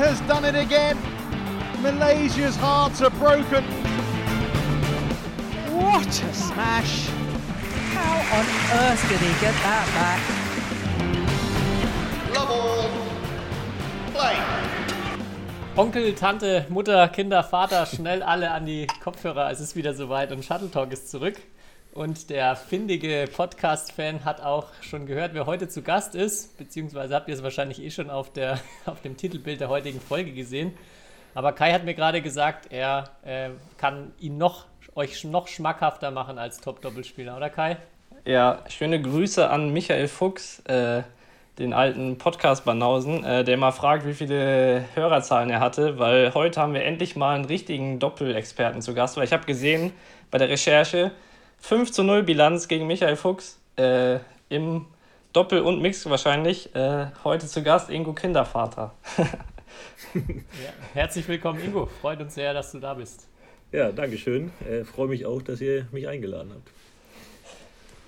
has done it again. Malaysia's hearts are broken. What a smash! How on earth did he get that back? Love all. Play. Onkel, Tante, Mutter, Kinder, Vater, schnell alle an die Kopfhörer. Es ist wieder soweit und Shuttle Talk ist zurück. Und der findige Podcast-Fan hat auch schon gehört, wer heute zu Gast ist. Beziehungsweise habt ihr es wahrscheinlich eh schon auf, der, auf dem Titelbild der heutigen Folge gesehen. Aber Kai hat mir gerade gesagt, er äh, kann ihn noch, euch noch schmackhafter machen als Top-Doppelspieler, oder Kai? Ja, schöne Grüße an Michael Fuchs, äh, den alten Podcast-Banausen, äh, der mal fragt, wie viele Hörerzahlen er hatte, weil heute haben wir endlich mal einen richtigen Doppelexperten zu Gast, weil ich habe gesehen bei der Recherche, 5 zu 0 Bilanz gegen Michael Fuchs äh, im Doppel und Mix wahrscheinlich. Äh, heute zu Gast Ingo Kindervater. ja, herzlich willkommen, Ingo. Freut uns sehr, dass du da bist. Ja, danke schön. Äh, Freue mich auch, dass ihr mich eingeladen habt.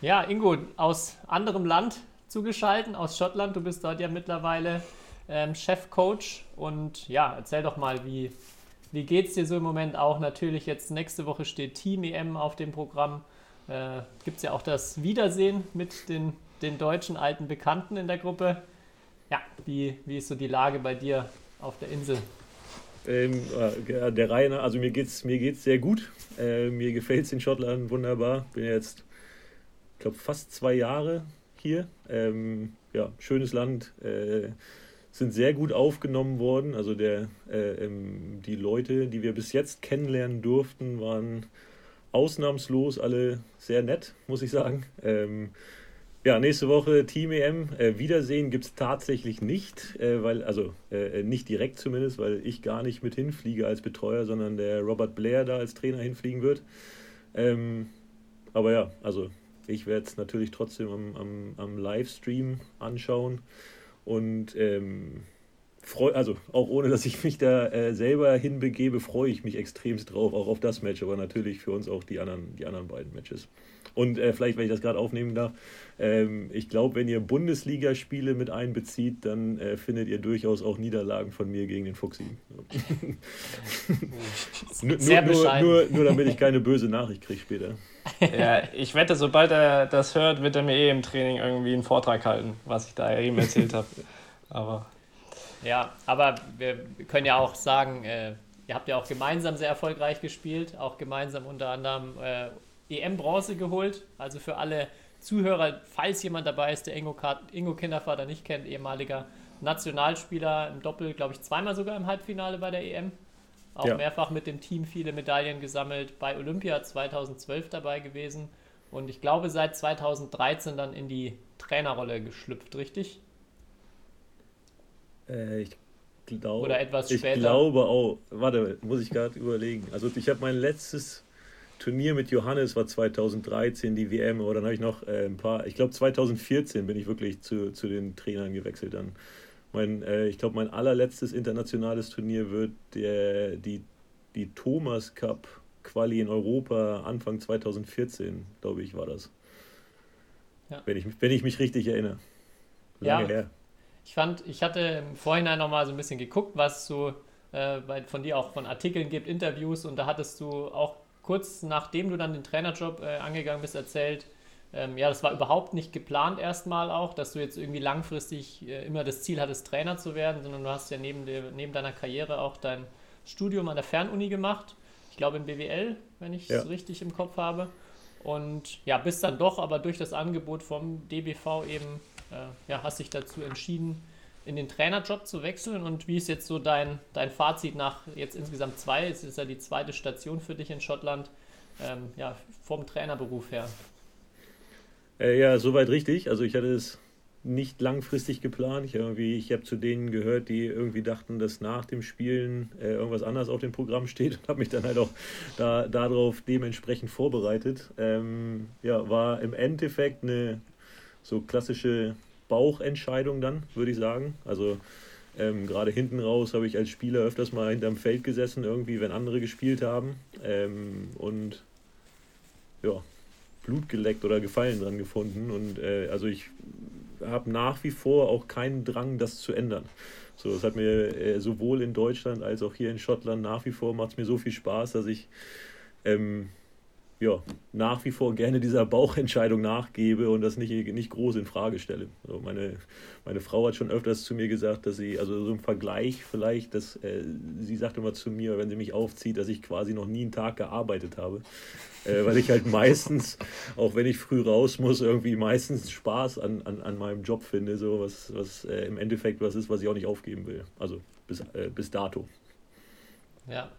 Ja, Ingo, aus anderem Land zugeschaltet, aus Schottland. Du bist dort ja mittlerweile ähm, Chefcoach. Und ja, erzähl doch mal, wie, wie geht es dir so im Moment auch? Natürlich jetzt nächste Woche steht Team EM auf dem Programm äh, gibt es ja auch das Wiedersehen mit den, den deutschen alten Bekannten in der Gruppe. Ja, wie, wie ist so die Lage bei dir auf der Insel? Ähm, äh, der Reihe also mir geht es mir geht's sehr gut. Äh, mir gefällt es in Schottland wunderbar. Bin jetzt, ich glaube, fast zwei Jahre hier. Ähm, ja, schönes Land. Äh, sind sehr gut aufgenommen worden. Also der, äh, ähm, die Leute, die wir bis jetzt kennenlernen durften, waren ausnahmslos alle sehr nett, muss ich sagen. Ähm, ja, nächste Woche Team EM. Äh, Wiedersehen gibt es tatsächlich nicht, äh, weil, also äh, nicht direkt zumindest, weil ich gar nicht mit hinfliege als Betreuer, sondern der Robert Blair da als Trainer hinfliegen wird. Ähm, aber ja, also ich werde es natürlich trotzdem am, am, am Livestream anschauen. Und ähm, freu, also auch ohne, dass ich mich da äh, selber hinbegebe, freue ich mich extremst drauf, auch auf das Match, aber natürlich für uns auch die anderen, die anderen beiden Matches. Und äh, vielleicht, wenn ich das gerade aufnehmen darf, ähm, ich glaube, wenn ihr Bundesligaspiele mit einbezieht, dann äh, findet ihr durchaus auch Niederlagen von mir gegen den Fuchsi. nur, nur, nur, nur, nur damit ich keine böse Nachricht kriege später. Ja, ich wette, sobald er das hört, wird er mir eh im Training irgendwie einen Vortrag halten, was ich da eben erzählt habe. Aber ja, aber wir können ja auch sagen, äh, ihr habt ja auch gemeinsam sehr erfolgreich gespielt, auch gemeinsam unter anderem äh, EM-Bronze geholt. Also für alle Zuhörer, falls jemand dabei ist, der Ingo, Ingo Kindervater nicht kennt, ehemaliger Nationalspieler im Doppel, glaube ich, zweimal sogar im Halbfinale bei der EM. Auch ja. mehrfach mit dem Team viele Medaillen gesammelt, bei Olympia 2012 dabei gewesen und ich glaube seit 2013 dann in die Trainerrolle geschlüpft, richtig? Äh, ich glaube. Oder etwas später. Ich glaube auch. Warte, muss ich gerade überlegen. Also ich habe mein letztes Turnier mit Johannes war 2013 die WM, aber dann habe ich noch äh, ein paar, ich glaube 2014 bin ich wirklich zu, zu den Trainern gewechselt dann. Mein, äh, ich glaube, mein allerletztes internationales Turnier wird der, die, die Thomas Cup Quali in Europa Anfang 2014, glaube ich, war das. Ja. Wenn, ich, wenn ich mich richtig erinnere. Lange ja, her. Ich fand, ich hatte im Vorhinein nochmal so ein bisschen geguckt, was so äh, von dir auch von Artikeln gibt, Interviews und da hattest du auch kurz nachdem du dann den Trainerjob äh, angegangen bist, erzählt, ähm, ja, das war überhaupt nicht geplant erstmal auch, dass du jetzt irgendwie langfristig äh, immer das Ziel hattest, Trainer zu werden, sondern du hast ja neben, der, neben deiner Karriere auch dein Studium an der Fernuni gemacht. Ich glaube im BWL, wenn ich es ja. richtig im Kopf habe. Und ja, bist dann doch aber durch das Angebot vom DBV eben ja, hast dich dazu entschieden, in den Trainerjob zu wechseln und wie ist jetzt so dein, dein Fazit nach jetzt insgesamt zwei, es ist ja die zweite Station für dich in Schottland, ähm, ja, vom Trainerberuf her? Äh, ja, soweit richtig. Also ich hatte es nicht langfristig geplant. Ich, ich habe zu denen gehört, die irgendwie dachten, dass nach dem Spielen äh, irgendwas anderes auf dem Programm steht und habe mich dann halt auch da, darauf dementsprechend vorbereitet. Ähm, ja, war im Endeffekt eine so klassische Bauchentscheidung dann, würde ich sagen. Also ähm, gerade hinten raus habe ich als Spieler öfters mal hinterm Feld gesessen, irgendwie, wenn andere gespielt haben. Ähm, und ja, Blut geleckt oder Gefallen dran gefunden. Und äh, also ich habe nach wie vor auch keinen Drang, das zu ändern. So, es hat mir äh, sowohl in Deutschland als auch hier in Schottland nach wie vor macht es mir so viel Spaß, dass ich ähm, ja, nach wie vor gerne dieser Bauchentscheidung nachgebe und das nicht, nicht groß in Frage stelle. Also meine, meine Frau hat schon öfters zu mir gesagt, dass sie, also so im Vergleich vielleicht, dass äh, sie sagt immer zu mir, wenn sie mich aufzieht, dass ich quasi noch nie einen Tag gearbeitet habe. Äh, weil ich halt meistens, auch wenn ich früh raus muss, irgendwie meistens Spaß an, an, an meinem Job finde, so was, was äh, im Endeffekt was ist, was ich auch nicht aufgeben will. Also bis, äh, bis dato. Ja,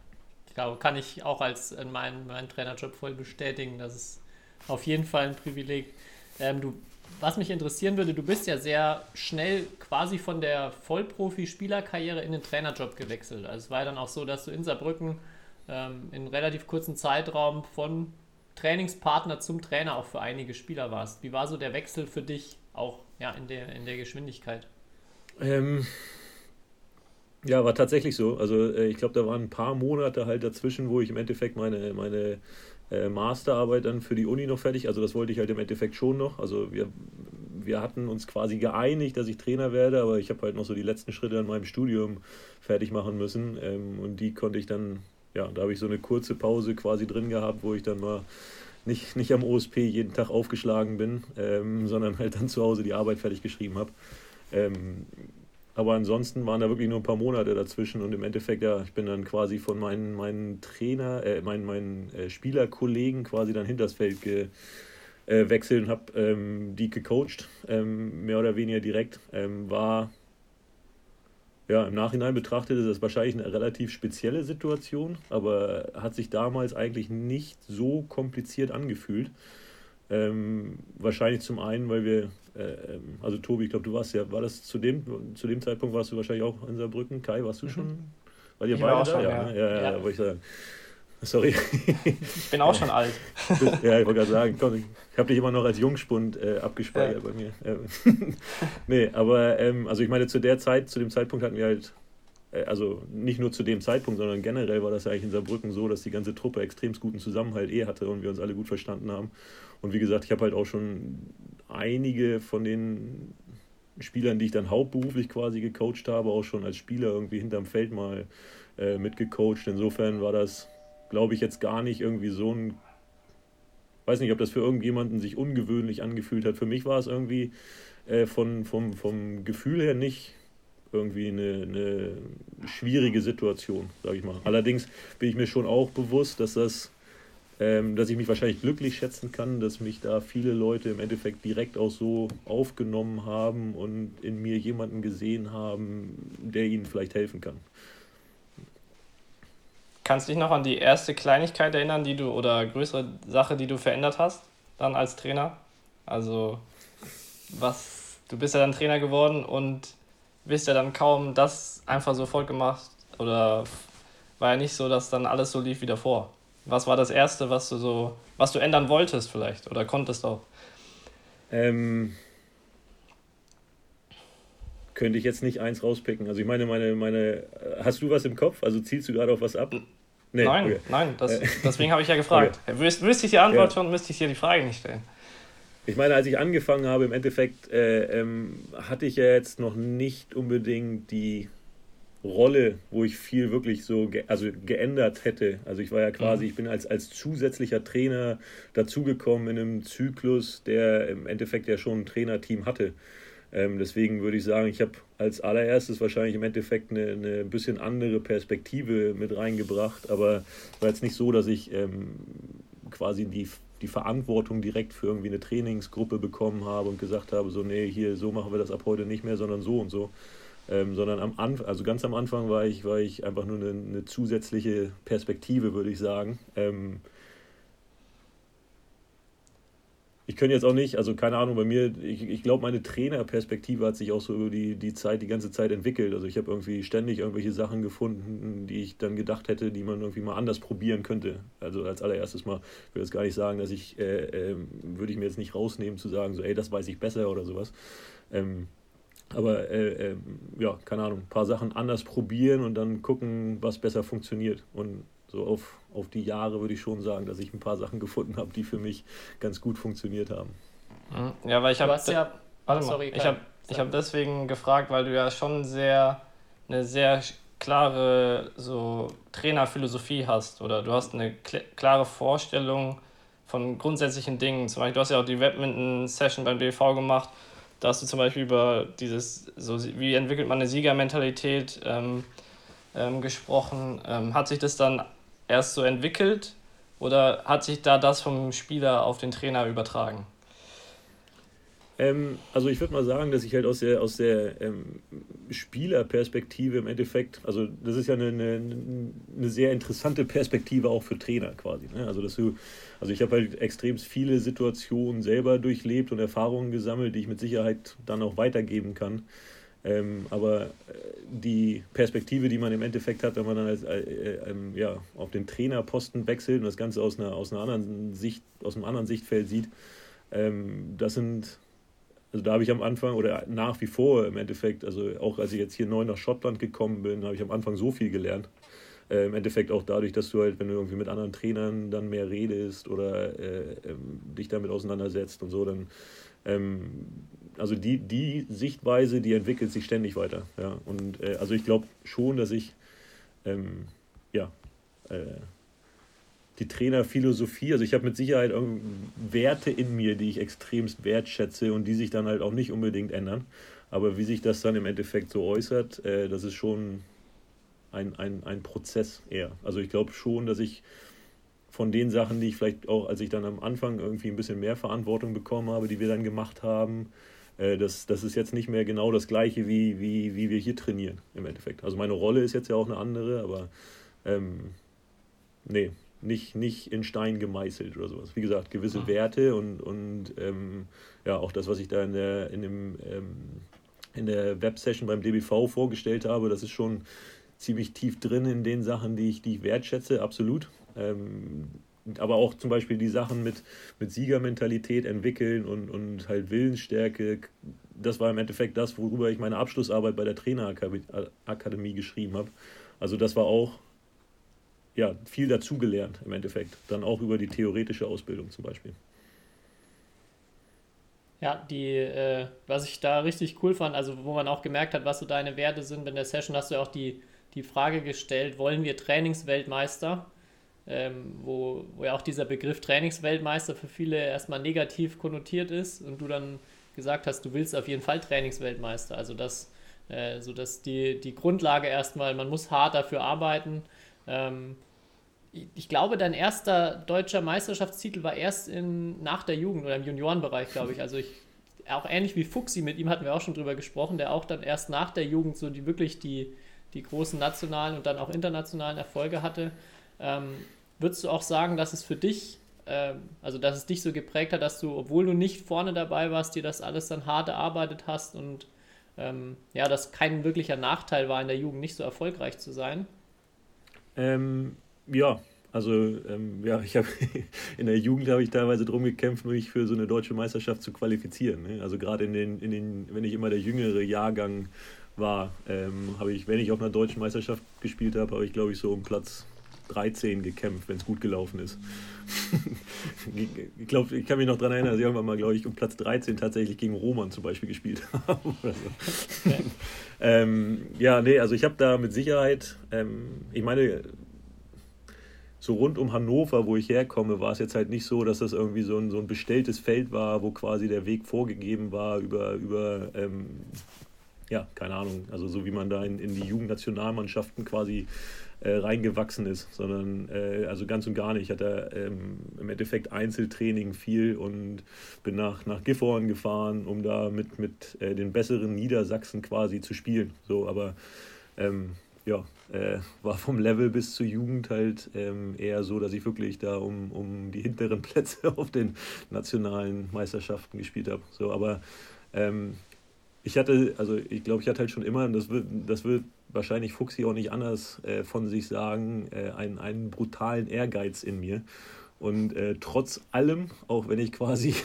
ich glaube, kann ich auch als in meinem, meinem Trainerjob voll bestätigen. Das ist auf jeden Fall ein Privileg. Ähm, du, was mich interessieren würde, du bist ja sehr schnell quasi von der Vollprofi-Spielerkarriere in den Trainerjob gewechselt. Also es war ja dann auch so, dass du in Saarbrücken ähm, in relativ kurzen Zeitraum von Trainingspartner zum Trainer auch für einige Spieler warst. Wie war so der Wechsel für dich auch ja, in, der, in der Geschwindigkeit? Ähm, ja, war tatsächlich so. Also äh, ich glaube, da waren ein paar Monate halt dazwischen, wo ich im Endeffekt meine, meine äh, Masterarbeit dann für die Uni noch fertig, also das wollte ich halt im Endeffekt schon noch. Also wir, wir hatten uns quasi geeinigt, dass ich Trainer werde, aber ich habe halt noch so die letzten Schritte an meinem Studium fertig machen müssen ähm, und die konnte ich dann, ja, da habe ich so eine kurze Pause quasi drin gehabt, wo ich dann mal nicht, nicht am OSP jeden Tag aufgeschlagen bin, ähm, sondern halt dann zu Hause die Arbeit fertig geschrieben habe. Ähm, aber ansonsten waren da wirklich nur ein paar Monate dazwischen und im Endeffekt, ja, ich bin dann quasi von meinen, meinen Trainer, äh, meinen, meinen äh, Spielerkollegen quasi dann hinters Feld gewechselt äh, und habe ähm, die gecoacht, ähm, mehr oder weniger direkt. Ähm, war, ja, im Nachhinein betrachtet ist das wahrscheinlich eine relativ spezielle Situation, aber hat sich damals eigentlich nicht so kompliziert angefühlt. Ähm, wahrscheinlich zum einen, weil wir, äh, ähm, also Tobi, ich glaube, du warst ja, war das zu dem, zu dem Zeitpunkt warst du wahrscheinlich auch in Saarbrücken. Kai, warst du schon? Mhm. Weil ihr Ich beide war auch schon, ja, ja. ne? ja, ja, Ja. wollte ich sagen. Sorry. Ich bin auch schon alt. ja, ich wollte gerade sagen, komm, ich habe dich immer noch als Jungspund äh, abgespeichert bei mir. Ähm, nee, aber ähm, also ich meine, zu der Zeit, zu dem Zeitpunkt hatten wir halt, äh, also nicht nur zu dem Zeitpunkt, sondern generell war das ja eigentlich in Saarbrücken so, dass die ganze Truppe extrem guten Zusammenhalt eh hatte und wir uns alle gut verstanden haben. Und wie gesagt, ich habe halt auch schon einige von den Spielern, die ich dann hauptberuflich quasi gecoacht habe, auch schon als Spieler irgendwie hinterm Feld mal äh, mitgecoacht. Insofern war das, glaube ich, jetzt gar nicht irgendwie so ein weiß nicht, ob das für irgendjemanden sich ungewöhnlich angefühlt hat. Für mich war es irgendwie äh, von, vom, vom Gefühl her nicht irgendwie eine, eine schwierige Situation, sage ich mal. Allerdings bin ich mir schon auch bewusst, dass das, ähm, dass ich mich wahrscheinlich glücklich schätzen kann, dass mich da viele Leute im Endeffekt direkt auch so aufgenommen haben und in mir jemanden gesehen haben, der ihnen vielleicht helfen kann. Kannst du dich noch an die erste Kleinigkeit erinnern, die du oder größere Sache, die du verändert hast, dann als Trainer? Also, was, du bist ja dann Trainer geworden und bist ja dann kaum das einfach sofort gemacht oder war ja nicht so, dass dann alles so lief wie davor. Was war das Erste, was du so, was du ändern wolltest vielleicht oder konntest auch? Ähm, könnte ich jetzt nicht eins rauspicken. Also ich meine, meine, meine, hast du was im Kopf? Also zielst du gerade auf was ab? Nee, nein, okay. nein, das, Äh, deswegen habe ich ja gefragt. Wüs, wüsste ich die Antwort schon, müsste ich dir die Frage nicht stellen. Ich meine, als ich angefangen habe, im Endeffekt äh, ähm, hatte ich ja jetzt noch nicht unbedingt die Rolle, wo ich viel wirklich so ge also geändert hätte. Also ich war ja quasi, Mhm. ich bin als, als zusätzlicher Trainer dazugekommen in einem Zyklus, der im Endeffekt ja schon ein Trainerteam hatte. Ähm, deswegen würde ich sagen, ich habe als allererstes wahrscheinlich im Endeffekt eine, eine bisschen andere Perspektive mit reingebracht, aber es war jetzt nicht so, dass ich ähm, quasi die, die Verantwortung direkt für irgendwie eine Trainingsgruppe bekommen habe und gesagt habe, so, nee, hier, so machen wir das ab heute nicht mehr, sondern so und so. Ähm, sondern am Anfang, also ganz am Anfang war ich, war ich einfach nur eine, eine zusätzliche Perspektive, würde ich sagen. Ähm, ich könnte jetzt auch nicht, also keine Ahnung, bei mir, ich, ich glaube, meine Trainerperspektive hat sich auch so über die, die Zeit, die ganze Zeit entwickelt. Also ich habe irgendwie ständig irgendwelche Sachen gefunden, die ich dann gedacht hätte, die man irgendwie mal anders probieren könnte. Also als allererstes mal, ich jetzt gar nicht sagen, dass ich, äh, ähm, würde ich mir jetzt nicht rausnehmen zu sagen, so, ey, das weiß ich besser oder sowas. Ähm, aber äh, ähm, ja, keine Ahnung, ein paar Sachen anders probieren und dann gucken, was besser funktioniert. Und so auf, auf die Jahre würde ich schon sagen, dass ich ein paar Sachen gefunden habe, die für mich ganz gut funktioniert haben. Ja, weil ich habe ja, Warte mal, sorry, ich habe ich hab deswegen gefragt, weil du ja schon sehr eine sehr klare so Trainerphilosophie hast oder du hast eine klare Vorstellung von grundsätzlichen Dingen. Zum Beispiel, du hast ja auch die Badminton-Session beim BV gemacht. Da hast du zum Beispiel über dieses, so wie entwickelt man eine Siegermentalität ähm, ähm, gesprochen. Ähm, hat sich das dann erst so entwickelt oder hat sich da das vom Spieler auf den Trainer übertragen? Ähm, also ich würde mal sagen, dass ich halt aus der, aus der ähm, Spielerperspektive im Endeffekt, also das ist ja eine, eine, eine sehr interessante Perspektive auch für Trainer quasi. Ne? Also dass du, also ich habe halt extrem viele Situationen selber durchlebt und Erfahrungen gesammelt, die ich mit Sicherheit dann auch weitergeben kann. Ähm, aber äh, die Perspektive, die man im Endeffekt hat, wenn man dann als, äh, äh, ähm, ja, auf den Trainerposten wechselt und das Ganze aus einer, aus einer anderen Sicht, aus einem anderen Sichtfeld sieht, ähm, das sind also da habe ich am Anfang oder nach wie vor im Endeffekt, also auch als ich jetzt hier neu nach Schottland gekommen bin, habe ich am Anfang so viel gelernt. Äh, Im Endeffekt auch dadurch, dass du halt, wenn du irgendwie mit anderen Trainern dann mehr redest oder äh, ähm, dich damit auseinandersetzt und so, dann ähm, also die, die Sichtweise, die entwickelt sich ständig weiter. Ja. Und äh, also ich glaube schon, dass ich ähm, ja äh, die Trainerphilosophie. Also ich habe mit Sicherheit Werte in mir, die ich extremst wertschätze und die sich dann halt auch nicht unbedingt ändern. Aber wie sich das dann im Endeffekt so äußert, äh, das ist schon ein, ein, ein Prozess eher. Also ich glaube schon, dass ich von den Sachen, die ich vielleicht auch, als ich dann am Anfang irgendwie ein bisschen mehr Verantwortung bekommen habe, die wir dann gemacht haben, äh, das, das ist jetzt nicht mehr genau das gleiche, wie, wie, wie wir hier trainieren im Endeffekt. Also meine Rolle ist jetzt ja auch eine andere, aber ähm, nee, nicht, nicht in Stein gemeißelt oder sowas. Wie gesagt, gewisse ah. Werte und, und ähm, ja, auch das, was ich da in der, in dem, ähm, in der Websession beim DBV vorgestellt habe, das ist schon ziemlich tief drin in den Sachen, die ich, die ich wertschätze, absolut. Ähm, aber auch zum Beispiel die Sachen mit, mit Siegermentalität entwickeln und, und halt Willensstärke, das war im Endeffekt das, worüber ich meine Abschlussarbeit bei der Trainerakademie geschrieben habe. Also das war auch ja, viel dazugelernt im Endeffekt. Dann auch über die theoretische Ausbildung zum Beispiel. Ja, die, äh, was ich da richtig cool fand, also wo man auch gemerkt hat, was so deine Werte sind, in der Session hast du auch die, die Frage gestellt, wollen wir Trainingsweltmeister? Ähm, wo, wo ja auch dieser Begriff Trainingsweltmeister für viele erstmal negativ konnotiert ist und du dann gesagt hast, du willst auf jeden Fall Trainingsweltmeister. Also das, äh, so dass die, die Grundlage erstmal, man muss hart dafür arbeiten, ähm, ich glaube, dein erster deutscher Meisterschaftstitel war erst in, nach der Jugend oder im Juniorenbereich, glaube ich. Also ich, auch ähnlich wie Fuxi, mit ihm hatten wir auch schon drüber gesprochen, der auch dann erst nach der Jugend so die wirklich die, die großen nationalen und dann auch internationalen Erfolge hatte. Ähm, würdest du auch sagen, dass es für dich, ähm, also dass es dich so geprägt hat, dass du, obwohl du nicht vorne dabei warst, dir das alles dann hart erarbeitet hast und ähm, ja, dass kein wirklicher Nachteil war, in der Jugend nicht so erfolgreich zu sein? Ähm, ja, also ähm, ja, ich habe in der Jugend habe ich teilweise darum gekämpft, mich für so eine deutsche Meisterschaft zu qualifizieren. Ne? Also gerade in den, in den, wenn ich immer der jüngere Jahrgang war, ähm, habe ich, wenn ich auf einer deutschen Meisterschaft gespielt habe, habe ich glaube ich so um Platz 13 gekämpft, wenn es gut gelaufen ist. ich glaube, ich kann mich noch daran erinnern, dass ich irgendwann mal, glaube ich, um Platz 13 tatsächlich gegen Roman zum Beispiel gespielt habe. so. ähm, ja, nee, also ich habe da mit Sicherheit, ähm, ich meine, so rund um Hannover, wo ich herkomme, war es jetzt halt nicht so, dass das irgendwie so ein, so ein bestelltes Feld war, wo quasi der Weg vorgegeben war über, über ähm, ja, keine Ahnung, also so wie man da in, in die Jugendnationalmannschaften quasi äh, reingewachsen ist, sondern äh, also ganz und gar nicht. Ich hatte ähm, im Endeffekt Einzeltraining viel und bin nach, nach Gifhorn gefahren, um da mit, mit äh, den besseren Niedersachsen quasi zu spielen. So, aber ähm, ja, äh, war vom Level bis zur Jugend halt ähm, eher so, dass ich wirklich da um, um die hinteren Plätze auf den nationalen Meisterschaften gespielt habe. So, aber ähm, ich hatte, also ich glaube, ich hatte halt schon immer, und das wird, das wird wahrscheinlich Fuchsi auch nicht anders äh, von sich sagen, äh, einen, einen brutalen Ehrgeiz in mir. Und äh, trotz allem, auch wenn ich quasi,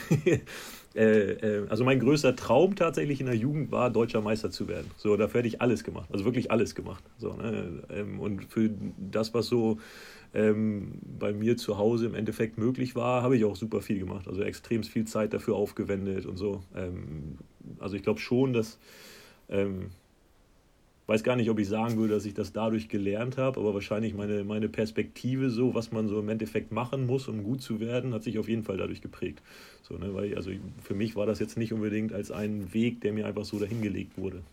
äh, äh, also mein größter Traum tatsächlich in der Jugend war, deutscher Meister zu werden. So, dafür hätte ich alles gemacht, also wirklich alles gemacht. So, ne? Ähm, und für das, was so ähm, bei mir zu Hause im Endeffekt möglich war, habe ich auch super viel gemacht. Also extrem viel Zeit dafür aufgewendet und so. Ähm, also ich glaube schon, dass ähm, weiß gar nicht, ob ich sagen würde, dass ich das dadurch gelernt habe, aber wahrscheinlich meine, meine Perspektive so, was man so im Endeffekt machen muss, um gut zu werden, hat sich auf jeden Fall dadurch geprägt. So, ne, weil, also für mich war das jetzt nicht unbedingt als ein Weg, der mir einfach so dahingelegt wurde.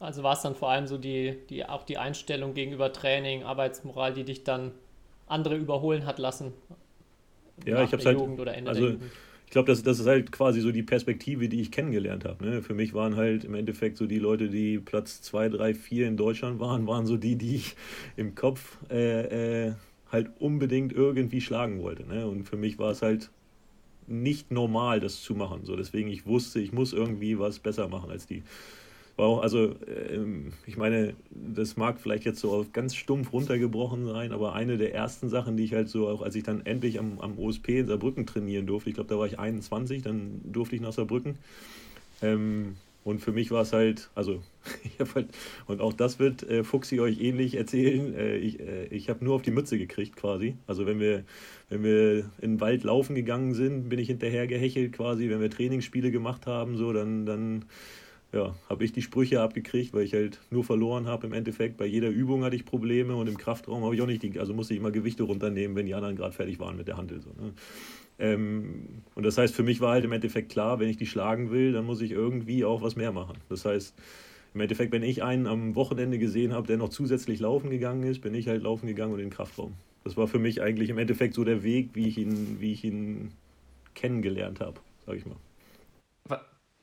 Also war es dann vor allem so die, die, auch die Einstellung gegenüber Training, Arbeitsmoral, die dich dann andere überholen hat lassen? Ja, ich habe halt. also, glaube, das, das ist halt quasi so die Perspektive, die ich kennengelernt habe. Ne? Für mich waren halt im Endeffekt so die Leute, die Platz 2, 3, 4 in Deutschland waren, waren so die, die ich im Kopf äh, äh, halt unbedingt irgendwie schlagen wollte. Ne? Und für mich war es halt nicht normal, das zu machen. So, deswegen ich wusste, ich muss irgendwie was besser machen als die war auch, also ähm, ich meine, das mag vielleicht jetzt so auf ganz stumpf runtergebrochen sein, aber eine der ersten Sachen, die ich halt so, auch als ich dann endlich am, am OSP in Saarbrücken trainieren durfte, ich glaube, da war ich 21, dann durfte ich nach Saarbrücken. Ähm, und für mich war es halt, also ich habe halt, und auch das wird äh, Fuchsi euch ähnlich erzählen, äh, ich, äh, ich habe nur auf die Mütze gekriegt quasi. Also wenn wir, wenn wir in den Wald laufen gegangen sind, bin ich hinterher gehechelt quasi. Wenn wir Trainingsspiele gemacht haben, so, dann, dann ja, habe ich die Sprüche abgekriegt, weil ich halt nur verloren habe im Endeffekt. Bei jeder Übung hatte ich Probleme und im Kraftraum habe ich auch nicht, die, also musste ich immer Gewichte runternehmen, wenn die anderen gerade fertig waren mit der Handel. So, ne? ähm, und das heißt, für mich war halt im Endeffekt klar, wenn ich die schlagen will, dann muss ich irgendwie auch was mehr machen. Das heißt, im Endeffekt, wenn ich einen am Wochenende gesehen habe, der noch zusätzlich laufen gegangen ist, bin ich halt laufen gegangen und in den Kraftraum. Das war für mich eigentlich im Endeffekt so der Weg, wie ich ihn, wie ich ihn kennengelernt habe, sag ich mal.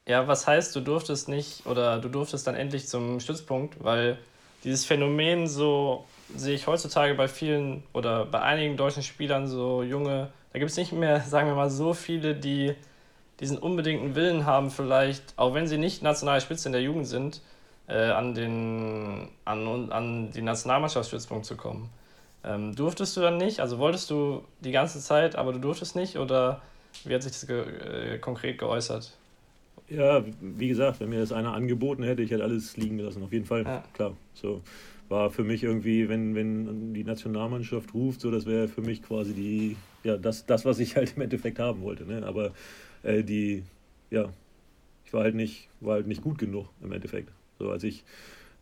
Ja, was heißt, du durftest nicht oder du durftest dann endlich zum Stützpunkt, weil dieses Phänomen so sehe ich heutzutage bei vielen oder bei einigen deutschen Spielern so junge, da gibt es nicht mehr, sagen wir mal, so viele, die diesen unbedingten Willen haben, vielleicht, auch wenn sie nicht nationale Spitze in der Jugend sind, äh, an, den, an, an die Nationalmannschaftsstützpunkt zu kommen. Ähm, durftest du dann nicht? Also wolltest du die ganze Zeit, aber du durftest nicht? Oder wie hat sich das ge äh, konkret geäußert? Ja, wie gesagt, wenn mir das einer angeboten hätte, ich hätte alles liegen gelassen, auf jeden Fall. Ja. Klar. So war für mich irgendwie, wenn, wenn die Nationalmannschaft ruft, so das wäre für mich quasi die, ja, das, das, was ich halt im Endeffekt haben wollte. Ne? Aber äh, die, ja, ich war halt nicht, war halt nicht gut genug im Endeffekt. So als ich,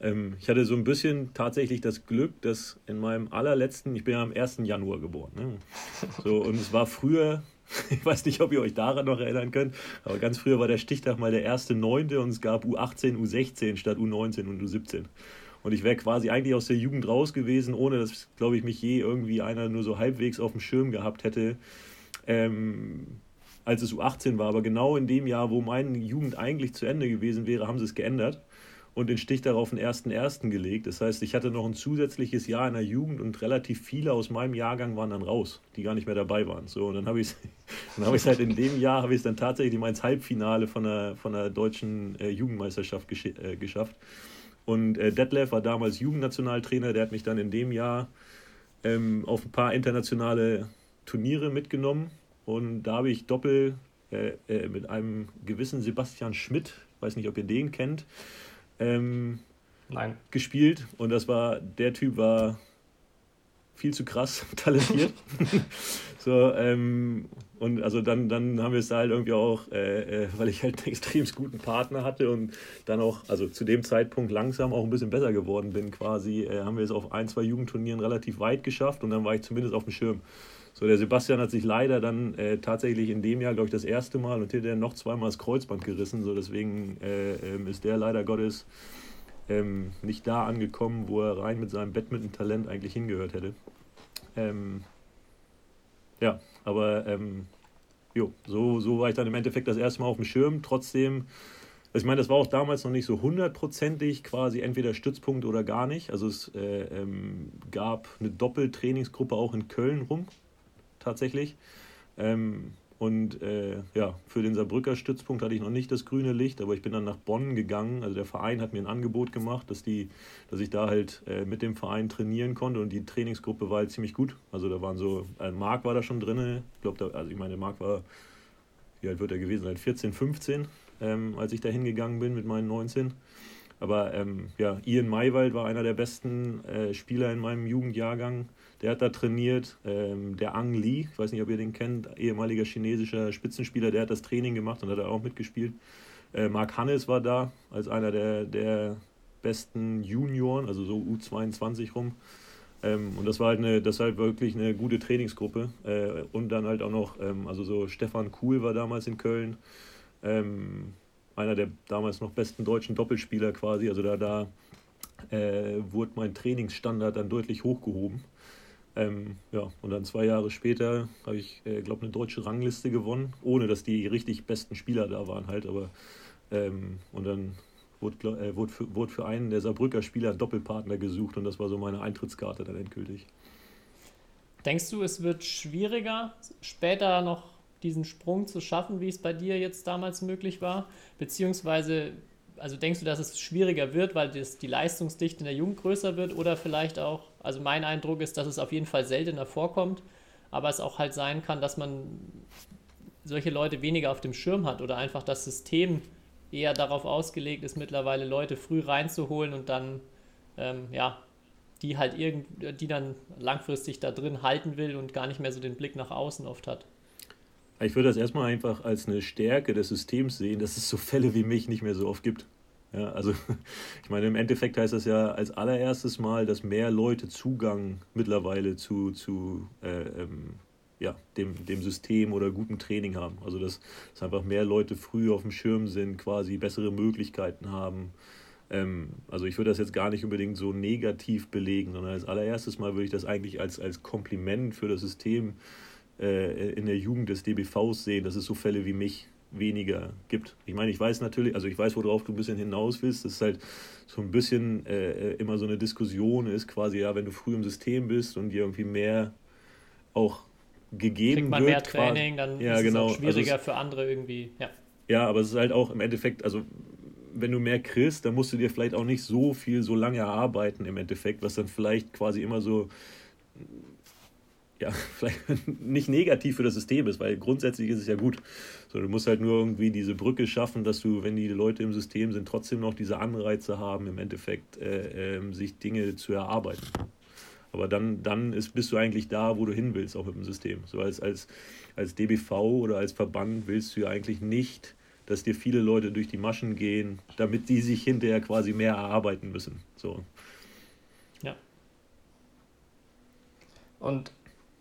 ähm, ich hatte so ein bisschen tatsächlich das Glück, dass in meinem allerletzten, ich bin ja am 1. Januar geboren, ne? so und es war früher Ich weiß nicht, ob ihr euch daran noch erinnern könnt, aber ganz früher war der Stichtag mal der erste Neunte und es gab U18, U16 statt U19 und U17. Und ich wäre quasi eigentlich aus der Jugend raus gewesen, ohne dass, glaube ich, mich je irgendwie einer nur so halbwegs auf dem Schirm gehabt hätte, ähm, als es U18 war. Aber genau in dem Jahr, wo meine Jugend eigentlich zu Ende gewesen wäre, haben sie es geändert und den Stich darauf den 1.1. gelegt. Das heißt, ich hatte noch ein zusätzliches Jahr in der Jugend und relativ viele aus meinem Jahrgang waren dann raus, die gar nicht mehr dabei waren. So, und dann habe ich es hab halt in dem Jahr, habe ich es dann tatsächlich ins Halbfinale von der, von der deutschen äh, Jugendmeisterschaft gesch äh, geschafft. Und äh, Detlef war damals Jugendnationaltrainer, der hat mich dann in dem Jahr ähm, auf ein paar internationale Turniere mitgenommen. Und da habe ich Doppel äh, äh, mit einem gewissen Sebastian Schmidt, weiß nicht, ob ihr den kennt, ähm, Nein. gespielt und das war, der Typ war viel zu krass talentiert. so, ähm, und also dann, dann haben wir es da halt irgendwie auch, äh, äh, weil ich halt einen extrem guten Partner hatte und dann auch, also zu dem Zeitpunkt langsam auch ein bisschen besser geworden bin quasi, äh, haben wir es auf ein, zwei Jugendturnieren relativ weit geschafft und dann war ich zumindest auf dem Schirm. So, der Sebastian hat sich leider dann äh, tatsächlich in dem Jahr, glaube ich, das erste Mal und hinterher noch zweimal das Kreuzband gerissen. So, deswegen äh, ähm, ist der leider Gottes ähm, nicht da angekommen, wo er rein mit seinem Badminton-Talent eigentlich hingehört hätte. Ähm, ja, aber ähm, jo, so, so war ich dann im Endeffekt das erste Mal auf dem Schirm. Trotzdem, also ich meine, das war auch damals noch nicht so hundertprozentig quasi entweder Stützpunkt oder gar nicht. Also es äh, ähm, gab eine Doppeltrainingsgruppe auch in Köln rum tatsächlich. Ähm, und äh, ja, für den Saarbrücker Stützpunkt hatte ich noch nicht das grüne Licht, aber ich bin dann nach Bonn gegangen. Also der Verein hat mir ein Angebot gemacht, dass, die, dass ich da halt äh, mit dem Verein trainieren konnte und die Trainingsgruppe war halt ziemlich gut. Also da waren so, äh, Marc war da schon drin. Ich glaube, also ich meine, Marc war, wie alt wird er gewesen sein? 14, 15, ähm, als ich da hingegangen bin mit meinen 19. Aber ähm, ja, Ian Maywald war einer der besten äh, Spieler in meinem Jugendjahrgang. Der hat da trainiert. Ähm, der Ang Lee, ich weiß nicht, ob ihr den kennt, ehemaliger chinesischer Spitzenspieler, der hat das Training gemacht und hat da auch mitgespielt. Äh, Mark Hannes war da als einer der, der besten Junioren, also so U22 rum. Ähm, und das war halt eine, das halt wirklich eine gute Trainingsgruppe. Äh, und dann halt auch noch, ähm, also so Stefan Kuhl war damals in Köln, ähm, einer der damals noch besten deutschen Doppelspieler quasi. Also da, da äh, wurde mein Trainingsstandard dann deutlich hochgehoben. Ähm, ja, und dann zwei Jahre später habe ich, äh, glaube eine deutsche Rangliste gewonnen, ohne dass die richtig besten Spieler da waren halt. Aber ähm, und dann wurde, äh, wurde, für, wurde für einen der Saarbrücker Spieler ein Doppelpartner gesucht und das war so meine Eintrittskarte dann endgültig. Denkst du, es wird schwieriger, später noch diesen Sprung zu schaffen, wie es bei dir jetzt damals möglich war? Beziehungsweise, also denkst du, dass es schwieriger wird, weil das, die Leistungsdichte in der Jugend größer wird oder vielleicht auch, also mein Eindruck ist, dass es auf jeden Fall seltener vorkommt, aber es auch halt sein kann, dass man solche Leute weniger auf dem Schirm hat oder einfach das System eher darauf ausgelegt ist, mittlerweile Leute früh reinzuholen und dann, ähm, ja, die halt irgend, die dann langfristig da drin halten will und gar nicht mehr so den Blick nach außen oft hat. Ich würde das erstmal einfach als eine Stärke des Systems sehen, dass es so Fälle wie mich nicht mehr so oft gibt. Ja, also ich meine, im Endeffekt heißt das ja als allererstes Mal, dass mehr Leute Zugang mittlerweile zu, zu äh, ähm, ja, dem, dem System oder gutem Training haben. Also dass, dass einfach mehr Leute früh auf dem Schirm sind, quasi bessere Möglichkeiten haben. Ähm, also ich würde das jetzt gar nicht unbedingt so negativ belegen, sondern als allererstes Mal würde ich das eigentlich als, als Kompliment für das System äh, in der Jugend des DBVs sehen, dass es so Fälle wie mich weniger gibt. Ich meine, ich weiß natürlich, also ich weiß, worauf du ein bisschen hinaus willst, dass es halt so ein bisschen äh, immer so eine Diskussion ist, quasi, ja, wenn du früh im System bist und dir irgendwie mehr auch gegeben Kriegt man wird, mehr Training, dann ja, ist genau. es auch schwieriger also es, für andere irgendwie. Ja. ja, aber es ist halt auch im Endeffekt, also wenn du mehr kriegst, dann musst du dir vielleicht auch nicht so viel, so lange erarbeiten im Endeffekt, was dann vielleicht quasi immer so, ja, vielleicht nicht negativ für das System ist, weil grundsätzlich ist es ja gut. So, du musst halt nur irgendwie diese Brücke schaffen, dass du, wenn die Leute im System sind, trotzdem noch diese Anreize haben, im Endeffekt äh, äh, sich Dinge zu erarbeiten. Aber dann, dann ist, bist du eigentlich da, wo du hin willst, auch mit dem System. So als, als, als DBV oder als Verband willst du ja eigentlich nicht, dass dir viele Leute durch die Maschen gehen, damit die sich hinterher quasi mehr erarbeiten müssen. So. Ja. Und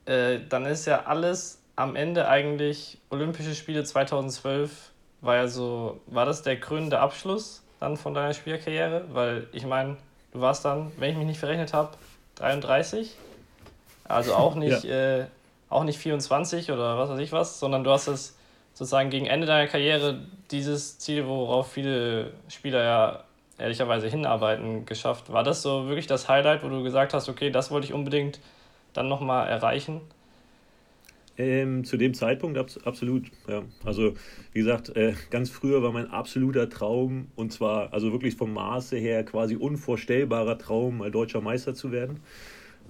äh, dann ist ja alles am Ende eigentlich Olympische Spiele 2012 war ja so, war das der krönende Abschluss dann von deiner Spielerkarriere? Weil ich meine, du warst dann, wenn ich mich nicht verrechnet habe, 33. Also auch nicht, ja. äh, auch nicht 24 oder was weiß ich was, sondern du hast es sozusagen gegen Ende deiner Karriere dieses Ziel, worauf viele Spieler ja ehrlicherweise hinarbeiten, geschafft. War das so wirklich das Highlight, wo du gesagt hast, okay, das wollte ich unbedingt dann nochmal erreichen? Ähm, zu dem Zeitpunkt abs absolut, ja. Also, wie gesagt, äh, ganz früher war mein absoluter Traum, und zwar, also wirklich vom Maße her quasi unvorstellbarer Traum, mal deutscher Meister zu werden.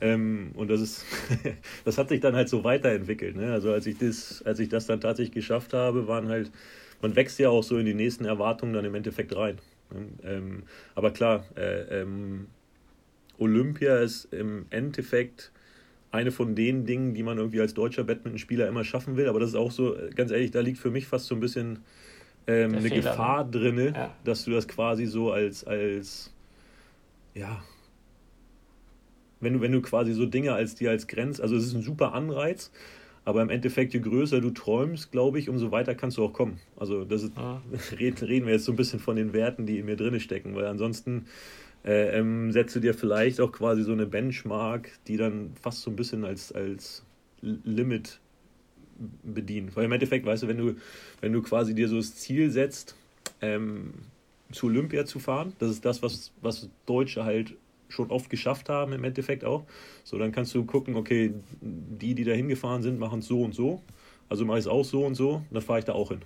Ähm, und das ist, das hat sich dann halt so weiterentwickelt. Ne? Also als ich das, als ich das dann tatsächlich geschafft habe, waren halt, man wächst ja auch so in die nächsten Erwartungen dann im Endeffekt rein. Ähm, aber klar, äh, ähm, Olympia ist im Endeffekt eine von den Dingen, die man irgendwie als deutscher Badmintonspieler immer schaffen will. Aber das ist auch so, ganz ehrlich, da liegt für mich fast so ein bisschen ähm, eine Fehler, Gefahr ne? drin, ja. dass du das quasi so als, als ja, wenn du, wenn du quasi so Dinge als dir als Grenz, also es ist ein super Anreiz, aber im Endeffekt, je größer du träumst, glaube ich, umso weiter kannst du auch kommen. Also das ist, ah. reden, reden wir jetzt so ein bisschen von den Werten, die in mir drin stecken, weil ansonsten äh, ähm, setzt du dir vielleicht auch quasi so eine Benchmark, die dann fast so ein bisschen als, als Limit bedient. Weil im Endeffekt, weißt du, wenn du, wenn du quasi dir so das Ziel setzt, ähm, zu Olympia zu fahren, das ist das, was, was Deutsche halt schon oft geschafft haben, im Endeffekt auch. So, dann kannst du gucken, okay, die, die da hingefahren sind, machen es so und so. Also mache ich es auch so und so, dann fahre ich da auch hin.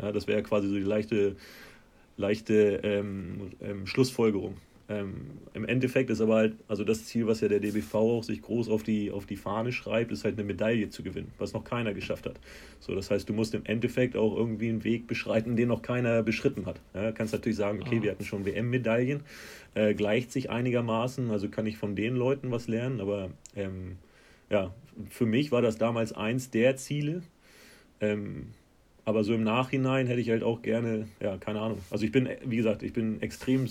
Ja, das wäre quasi so die leichte, leichte ähm, ähm, Schlussfolgerung. Ähm, Im Endeffekt ist aber halt, also das Ziel, was ja der DBV auch sich groß auf die, auf die Fahne schreibt, ist halt eine Medaille zu gewinnen, was noch keiner geschafft hat. So, das heißt, du musst im Endeffekt auch irgendwie einen Weg beschreiten, den noch keiner beschritten hat. Ja, kannst natürlich sagen, okay, wir hatten schon WM-Medaillen, äh, gleicht sich einigermaßen, also kann ich von den Leuten was lernen, aber ähm, ja, für mich war das damals eins der Ziele. Ähm, aber so im Nachhinein hätte ich halt auch gerne, ja, keine Ahnung. Also ich bin, wie gesagt, ich bin extrem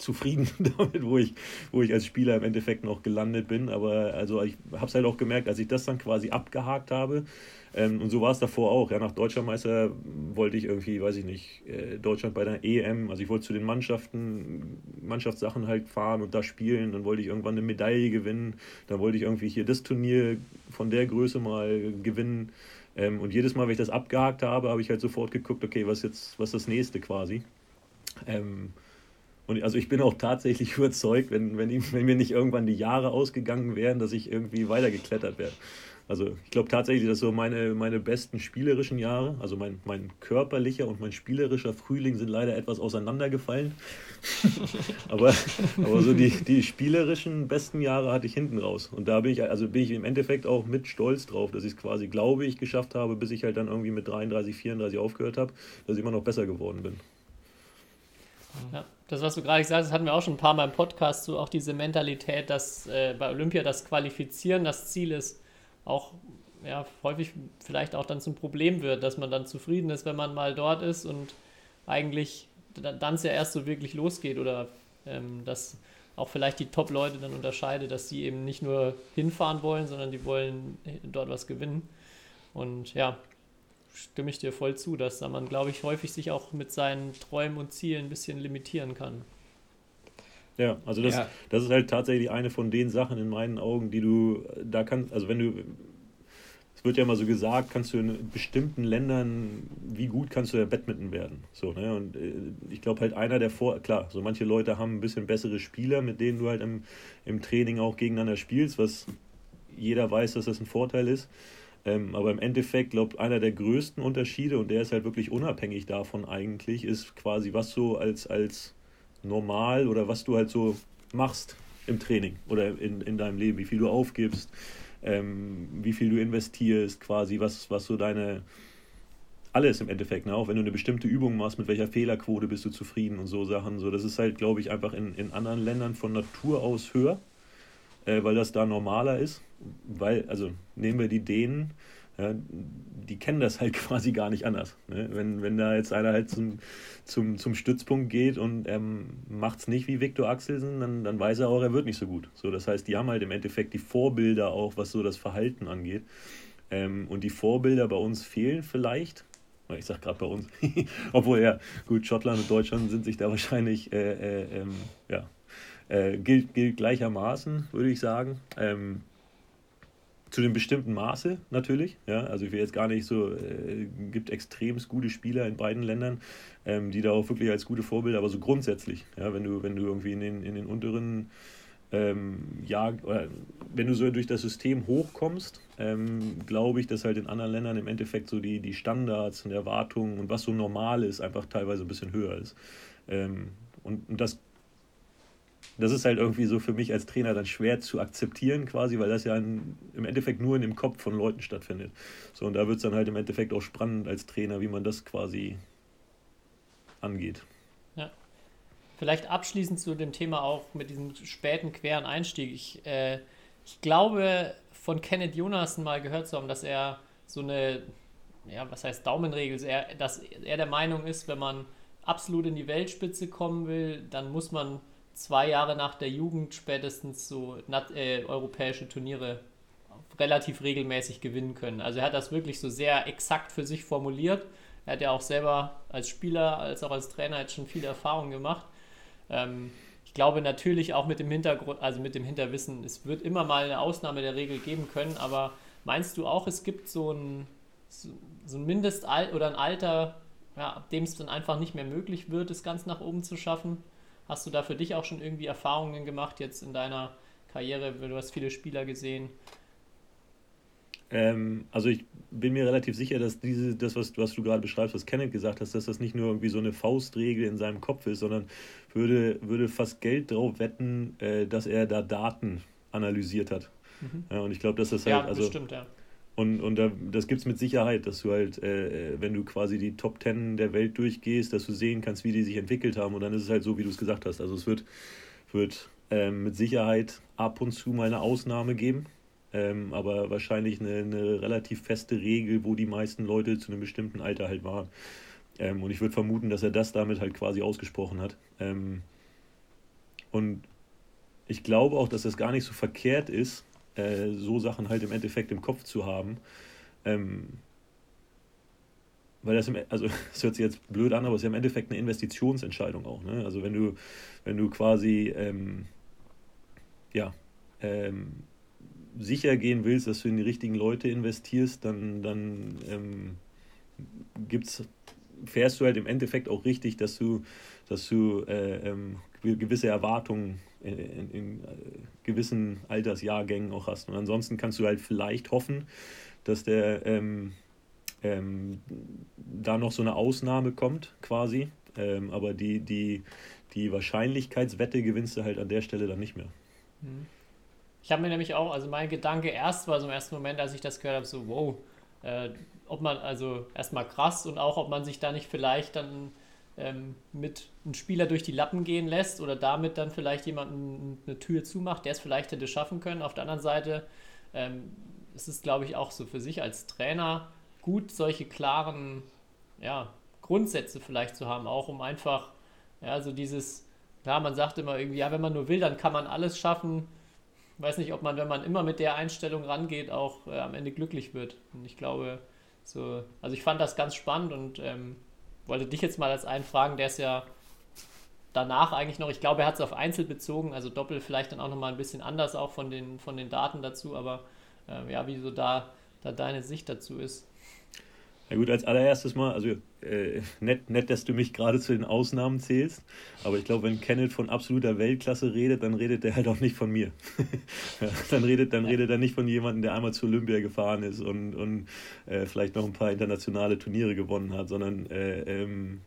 zufrieden damit, wo ich, wo ich als Spieler im Endeffekt noch gelandet bin. Aber also ich habe es halt auch gemerkt, als ich das dann quasi abgehakt habe, ähm, und so war es davor auch. Ja, nach Deutschlandmeister wollte ich irgendwie, weiß ich nicht, äh, Deutschland bei der EM, also ich wollte zu den Mannschaften, Mannschaftssachen halt fahren und da spielen. Dann wollte ich irgendwann eine Medaille gewinnen. Dann wollte ich irgendwie hier das Turnier von der Größe mal gewinnen. Ähm, und jedes Mal, wenn ich das abgehakt habe, habe ich halt sofort geguckt, okay, was jetzt, was ist das nächste quasi. Ähm, und also ich bin auch tatsächlich überzeugt, wenn, wenn, wenn mir nicht irgendwann die Jahre ausgegangen wären, dass ich irgendwie weitergeklettert wäre. Also ich glaube tatsächlich, dass so meine, meine besten spielerischen Jahre, also mein, mein körperlicher und mein spielerischer Frühling sind leider etwas auseinandergefallen. aber, aber so die, die spielerischen besten Jahre hatte ich hinten raus. Und da bin ich, also bin ich im Endeffekt auch mit stolz drauf, dass ich es quasi, glaube ich, geschafft habe, bis ich halt dann irgendwie mit 33, 34 aufgehört habe, dass ich immer noch besser geworden bin. Ja, das, was du gerade gesagt hast, hatten wir auch schon ein paar Mal im Podcast, so auch diese Mentalität, dass äh, bei Olympia das Qualifizieren das Ziel ist auch ja, häufig vielleicht auch dann zum Problem wird, dass man dann zufrieden ist, wenn man mal dort ist und eigentlich dann es ja erst so wirklich losgeht oder ähm, dass auch vielleicht die Top-Leute dann unterscheidet, dass sie eben nicht nur hinfahren wollen, sondern die wollen dort was gewinnen. Und ja, stimme ich dir voll zu, dass man, glaube ich, häufig sich auch mit seinen Träumen und Zielen ein bisschen limitieren kann. Ja, also das, ja. das ist halt tatsächlich eine von den Sachen in meinen Augen, die du da kannst, also wenn du, es wird ja immer so gesagt, kannst du in bestimmten Ländern, wie gut kannst du ja Badminton werden? So, ne? Und äh, ich glaube halt einer der Vor, klar, so manche Leute haben ein bisschen bessere Spieler, mit denen du halt im, im Training auch gegeneinander spielst, was jeder weiß, dass das ein Vorteil ist. Ähm, aber im Endeffekt, glaube ich, einer der größten Unterschiede, und der ist halt wirklich unabhängig davon eigentlich, ist quasi, was so als, als normal oder was du halt so machst im Training oder in, in deinem Leben, wie viel du aufgibst, ähm, wie viel du investierst, quasi, was, was so deine, alles im Endeffekt, ne? auch wenn du eine bestimmte Übung machst, mit welcher Fehlerquote bist du zufrieden und so Sachen. So, das ist halt, glaube ich, einfach in, in anderen Ländern von Natur aus höher, äh, weil das da normaler ist. Weil, also nehmen wir die Dänen, ja, die kennen das halt quasi gar nicht anders. Ne? Wenn, wenn da jetzt einer halt zum, zum, zum Stützpunkt geht und ähm, macht es nicht wie Viktor Axelsen, dann, dann weiß er auch, er wird nicht so gut. So, das heißt, die haben halt im Endeffekt die Vorbilder auch, was so das Verhalten angeht. Ähm, und die Vorbilder bei uns fehlen vielleicht. Ich sag gerade bei uns. Obwohl, ja, gut, Schottland und Deutschland sind sich da wahrscheinlich, äh, äh, ähm, ja, äh, gilt, gilt gleichermaßen, würde ich sagen. Ähm, zu einem bestimmten Maße natürlich. Ja, also ich will jetzt gar nicht so, äh, gibt extremst gute Spieler in beiden Ländern, ähm, die da auch wirklich als gute Vorbilder, aber so grundsätzlich, ja, wenn du, wenn du irgendwie in den, in den unteren ähm, ja, oder wenn du so durch das System hochkommst, ähm, glaube ich, dass halt in anderen Ländern im Endeffekt so die, die Standards und Erwartungen und was so normal ist, einfach teilweise ein bisschen höher ist. Ähm, und, und das das ist halt irgendwie so für mich als Trainer dann schwer zu akzeptieren, quasi, weil das ja in, im Endeffekt nur in dem Kopf von Leuten stattfindet. So, und da wird es dann halt im Endeffekt auch spannend als Trainer, wie man das quasi angeht. Ja. Vielleicht abschließend zu dem Thema auch mit diesem späten, queren Einstieg. Ich, äh, ich glaube, von Kenneth Jonassen mal gehört zu haben, dass er so eine, ja, was heißt Daumenregel, dass er der Meinung ist, wenn man absolut in die Weltspitze kommen will, dann muss man zwei Jahre nach der Jugend spätestens so äh, europäische Turniere relativ regelmäßig gewinnen können. Also er hat das wirklich so sehr exakt für sich formuliert. Er hat ja auch selber als Spieler als auch als Trainer jetzt schon viele Erfahrungen gemacht. Ähm, ich glaube natürlich auch mit dem Hintergrund, also mit dem Hinterwissen, es wird immer mal eine Ausnahme der Regel geben können, aber meinst du auch, es gibt so ein, so, ein Mindestalter oder ein Alter, ja, ab dem es dann einfach nicht mehr möglich wird, es ganz nach oben zu schaffen? Hast du da für dich auch schon irgendwie Erfahrungen gemacht jetzt in deiner Karriere? Du hast viele Spieler gesehen. Ähm, also ich bin mir relativ sicher, dass diese, das, was, was du gerade beschreibst, was Kenneth gesagt hast, dass das nicht nur irgendwie so eine Faustregel in seinem Kopf ist, sondern würde, würde fast Geld drauf wetten, äh, dass er da Daten analysiert hat. Mhm. Ja, und ich glaube, dass das halt. Ja, also, bestimmt, ja. Und, und da, das gibt es mit Sicherheit, dass du halt, äh, wenn du quasi die Top Ten der Welt durchgehst, dass du sehen kannst, wie die sich entwickelt haben. Und dann ist es halt so, wie du es gesagt hast. Also es wird, wird ähm, mit Sicherheit ab und zu mal eine Ausnahme geben. Ähm, aber wahrscheinlich eine, eine relativ feste Regel, wo die meisten Leute zu einem bestimmten Alter halt waren. Ähm, und ich würde vermuten, dass er das damit halt quasi ausgesprochen hat. Ähm, und ich glaube auch, dass das gar nicht so verkehrt ist, äh, so Sachen halt im Endeffekt im Kopf zu haben. Ähm, weil das, im, also das hört sich jetzt blöd an, aber es ist ja im Endeffekt eine Investitionsentscheidung auch. Ne? Also wenn du, wenn du quasi ähm, ja, ähm, sicher gehen willst, dass du in die richtigen Leute investierst, dann, dann ähm, gibt's, fährst du halt im Endeffekt auch richtig, dass du, dass du äh, ähm, gewisse Erwartungen in, in, in, äh, gewissen Altersjahrgängen auch hast. Und ansonsten kannst du halt vielleicht hoffen, dass der ähm, ähm, da noch so eine Ausnahme kommt, quasi. Ähm, aber die, die, die Wahrscheinlichkeitswette gewinnst du halt an der Stelle dann nicht mehr. Mhm. Ich habe mir nämlich auch, also mein Gedanke erst war so im ersten Moment, als ich das gehört habe, so, wow, äh, ob man, also erstmal krass und auch, ob man sich da nicht vielleicht dann ähm, mit einem Spieler durch die Lappen gehen lässt oder damit dann vielleicht jemanden eine Tür zumacht, der es vielleicht hätte schaffen können. Auf der anderen Seite ähm, ist es, glaube ich, auch so für sich als Trainer gut, solche klaren ja, Grundsätze vielleicht zu haben, auch um einfach, ja, so dieses, klar, man sagt immer irgendwie, ja, wenn man nur will, dann kann man alles schaffen. Ich weiß nicht, ob man, wenn man immer mit der Einstellung rangeht, auch äh, am Ende glücklich wird. Und ich glaube, so, also ich fand das ganz spannend und ähm, wollte dich jetzt mal als einen fragen, der ist ja danach eigentlich noch, ich glaube, er hat es auf Einzel bezogen, also Doppel vielleicht dann auch nochmal ein bisschen anders auch von den, von den Daten dazu, aber äh, ja, wie so da, da deine Sicht dazu ist. Na gut, als allererstes mal, also äh, nett, nett, dass du mich gerade zu den Ausnahmen zählst, aber ich glaube, wenn Kenneth von absoluter Weltklasse redet, dann redet er halt auch nicht von mir. ja, dann redet dann redet er nicht von jemandem, der einmal zu Olympia gefahren ist und, und äh, vielleicht noch ein paar internationale Turniere gewonnen hat, sondern äh, ähm,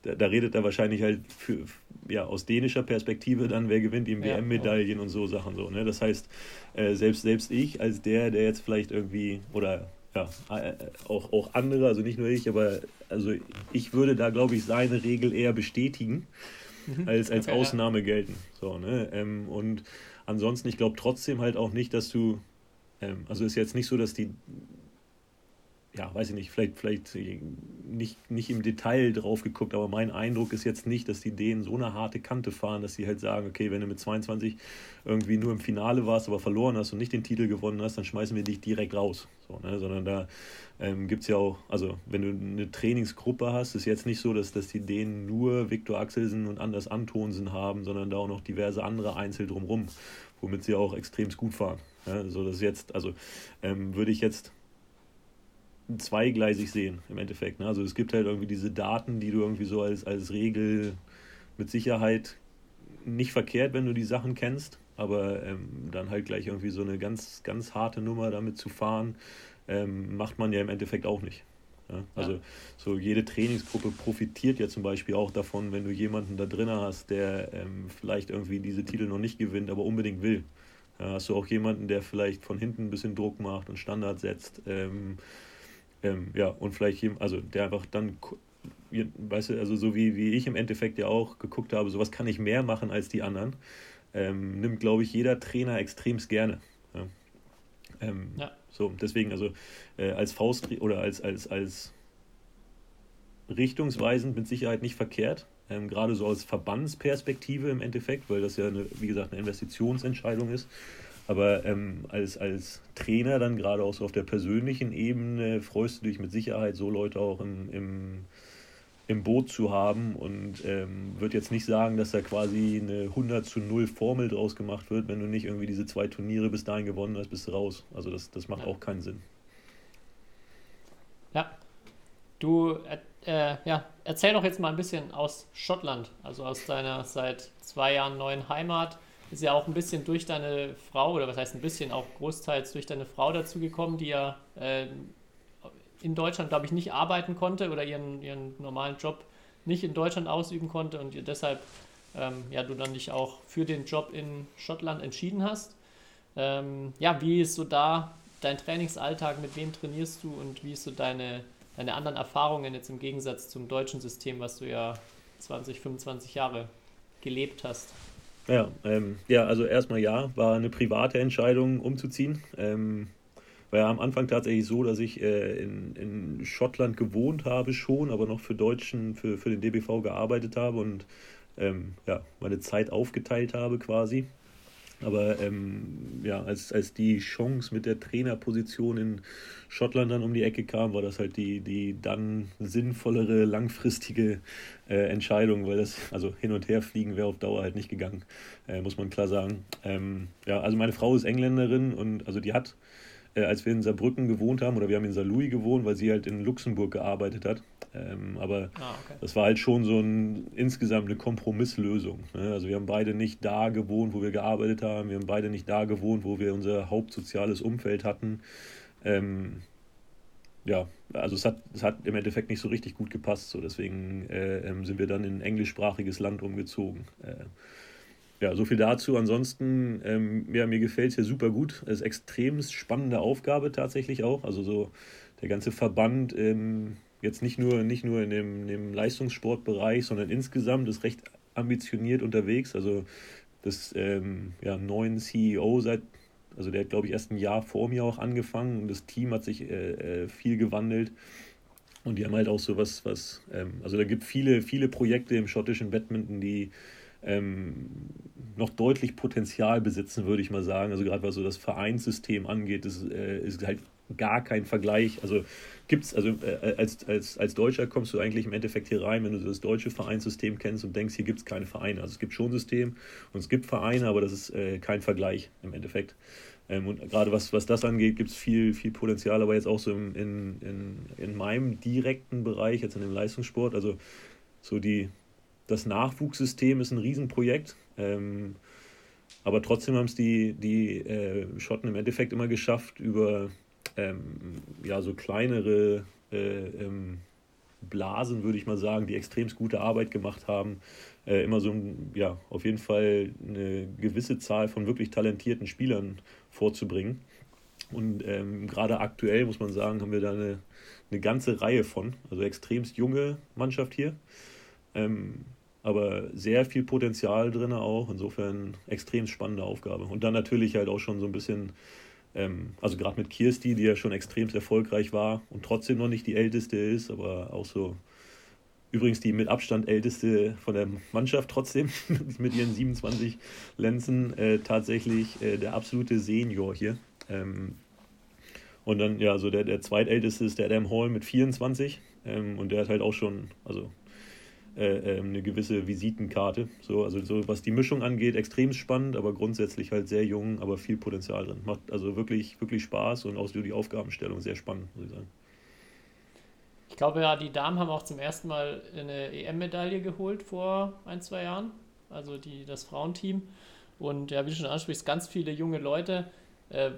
da, da, redet er wahrscheinlich halt für, ja, aus dänischer Perspektive dann, wer gewinnt ihm ja, WM-Medaillen und so Sachen so. Ne? Das heißt, äh, selbst, selbst ich als der, der jetzt vielleicht irgendwie, oder ja, äh, auch, auch andere, also nicht nur ich, aber also ich würde da, glaube ich, seine Regel eher bestätigen, mhm. als, als okay, Ausnahme ja. gelten. So, ne? Ähm, und ansonsten, ich glaube trotzdem halt auch nicht, dass du, ähm, also ist jetzt nicht so, dass die ja, weiß ich nicht, vielleicht, vielleicht nicht, nicht im Detail drauf geguckt, aber mein Eindruck ist jetzt nicht, dass die Dänen so eine harte Kante fahren, dass sie halt sagen, okay, wenn du mit 22 irgendwie nur im Finale warst, aber verloren hast und nicht den Titel gewonnen hast, dann schmeißen wir dich direkt raus. So, ne? Sondern da ähm, gibt es ja auch, also wenn du eine Trainingsgruppe hast, ist jetzt nicht so, dass, dass die Dänen nur Viktor Axelsen und Anders Antonsen haben, sondern da auch noch diverse andere Einzel drumrum, womit sie auch extrem gut fahren. Ja, so dass jetzt, also ähm, würde ich jetzt zweigleisig sehen im Endeffekt. Ne? Also es gibt halt irgendwie diese Daten, die du irgendwie so als, als Regel mit Sicherheit nicht verkehrt, wenn du die Sachen kennst, aber ähm, dann halt gleich irgendwie so eine ganz, ganz harte Nummer damit zu fahren, ähm, macht man ja im Endeffekt auch nicht. Ja? Also ja. so jede Trainingsgruppe profitiert ja zum Beispiel auch davon, wenn du jemanden da drin hast, der ähm, vielleicht irgendwie diese Titel noch nicht gewinnt, aber unbedingt will. Ja, hast du auch jemanden, der vielleicht von hinten ein bisschen Druck macht und Standard setzt. Ähm, ähm, ja, und vielleicht jemand, also der einfach dann, weißt du, also so wie, wie ich im Endeffekt ja auch geguckt habe, sowas kann ich mehr machen als die anderen, ähm, nimmt, glaube ich, jeder Trainer extremst gerne. Ja. Ähm, ja. So, deswegen, also äh, als Faust oder als, als, als richtungsweisend mit Sicherheit nicht verkehrt. Ähm, gerade so aus Verbandsperspektive im Endeffekt, weil das ja, eine, wie gesagt, eine Investitionsentscheidung ist. Aber ähm, als, als Trainer dann gerade auch so auf der persönlichen Ebene freust du dich mit Sicherheit, so Leute auch im, im, im Boot zu haben und ähm, wird jetzt nicht sagen, dass da quasi eine 100 zu 0 Formel draus gemacht wird, wenn du nicht irgendwie diese zwei Turniere bis dahin gewonnen hast, bist du raus. Also das, das macht ja. auch keinen Sinn. Ja, du äh, ja, erzähl doch jetzt mal ein bisschen aus Schottland, also aus deiner seit zwei Jahren neuen Heimat ist ja auch ein bisschen durch deine Frau, oder was heißt ein bisschen, auch großteils durch deine Frau dazu gekommen, die ja äh, in Deutschland, glaube ich, nicht arbeiten konnte oder ihren, ihren normalen Job nicht in Deutschland ausüben konnte und ihr deshalb ähm, ja, du dann dich auch für den Job in Schottland entschieden hast. Ähm, ja, wie ist so da dein Trainingsalltag, mit wem trainierst du und wie ist so deine, deine anderen Erfahrungen jetzt im Gegensatz zum deutschen System, was du ja 20, 25 Jahre gelebt hast? Ja, ähm, ja, also erstmal ja, war eine private Entscheidung umzuziehen. Ähm, war ja am Anfang tatsächlich so, dass ich äh, in, in Schottland gewohnt habe schon, aber noch für Deutschen, für, für den DBV gearbeitet habe und ähm, ja, meine Zeit aufgeteilt habe quasi. Aber ähm, ja, als, als die Chance mit der Trainerposition in Schottland dann um die Ecke kam, war das halt die, die dann sinnvollere, langfristige äh, Entscheidung, weil das, also hin und her fliegen wäre auf Dauer halt nicht gegangen, äh, muss man klar sagen. Ähm, ja, also meine Frau ist Engländerin und also die hat, äh, als wir in Saarbrücken gewohnt haben, oder wir haben in Saarlouis gewohnt, weil sie halt in Luxemburg gearbeitet hat, ähm, aber ah, okay. das war halt schon so ein insgesamt eine Kompromisslösung. Ne? Also wir haben beide nicht da gewohnt, wo wir gearbeitet haben. Wir haben beide nicht da gewohnt, wo wir unser hauptsoziales Umfeld hatten. Ähm, ja, also es hat, es hat im Endeffekt nicht so richtig gut gepasst. So deswegen äh, ähm, sind wir dann in ein englischsprachiges Land umgezogen. Äh, ja, so viel dazu. Ansonsten, ähm, ja, mir gefällt es hier super gut. Es ist eine extrem spannende Aufgabe tatsächlich auch. Also so der ganze Verband ähm, jetzt nicht nur, nicht nur in dem, dem Leistungssportbereich, sondern insgesamt ist recht ambitioniert unterwegs. Also das ähm, ja, neuen CEO seit, also der hat glaube ich erst ein Jahr vor mir auch angefangen und das Team hat sich äh, äh, viel gewandelt. Und die haben halt auch so was, was ähm, also da gibt viele, viele Projekte im schottischen Badminton, die ähm, noch deutlich Potenzial besitzen, würde ich mal sagen. Also gerade was so das Vereinssystem angeht, ist, äh, ist halt gar kein Vergleich. Also gibt's, also äh, als, als, als Deutscher kommst du eigentlich im Endeffekt hier rein, wenn du das deutsche Vereinssystem kennst und denkst, hier gibt es keine Vereine. Also es gibt schon System und es gibt Vereine, aber das ist äh, kein Vergleich im Endeffekt. Ähm, und gerade was, was das angeht, gibt es viel, viel Potenzial, aber jetzt auch so in, in, in meinem direkten Bereich, jetzt in dem Leistungssport, also so die, das Nachwuchssystem ist ein Riesenprojekt. Ähm, aber trotzdem haben es die, die äh, Schotten im Endeffekt immer geschafft, über ähm, ja, so kleinere äh, ähm, Blasen, würde ich mal sagen, die extremst gute Arbeit gemacht haben, äh, immer so ja, auf jeden Fall eine gewisse Zahl von wirklich talentierten Spielern vorzubringen. Und ähm, gerade aktuell, muss man sagen, haben wir da eine, eine ganze Reihe von, also extremst junge Mannschaft hier. Ähm, aber sehr viel Potenzial drin auch. Insofern extrem spannende Aufgabe. Und dann natürlich halt auch schon so ein bisschen ähm, also gerade mit Kirsti, die ja schon extrem erfolgreich war und trotzdem noch nicht die älteste ist, aber auch so übrigens die mit Abstand älteste von der Mannschaft trotzdem, mit ihren 27 Lenzen, äh, tatsächlich äh, der absolute Senior hier. Ähm, und dann, ja, so der, der zweitälteste ist der Adam Hall mit 24. Ähm, und der hat halt auch schon, also äh, ähm, eine gewisse Visitenkarte. So, also so was die Mischung angeht, extrem spannend, aber grundsätzlich halt sehr jung, aber viel Potenzial drin. Macht also wirklich, wirklich Spaß und auch die Aufgabenstellung sehr spannend, muss ich sagen. Ich glaube ja, die Damen haben auch zum ersten Mal eine EM-Medaille geholt vor ein, zwei Jahren. Also die, das Frauenteam. Und ja, wie du schon ansprichst, ganz viele junge Leute. Äh,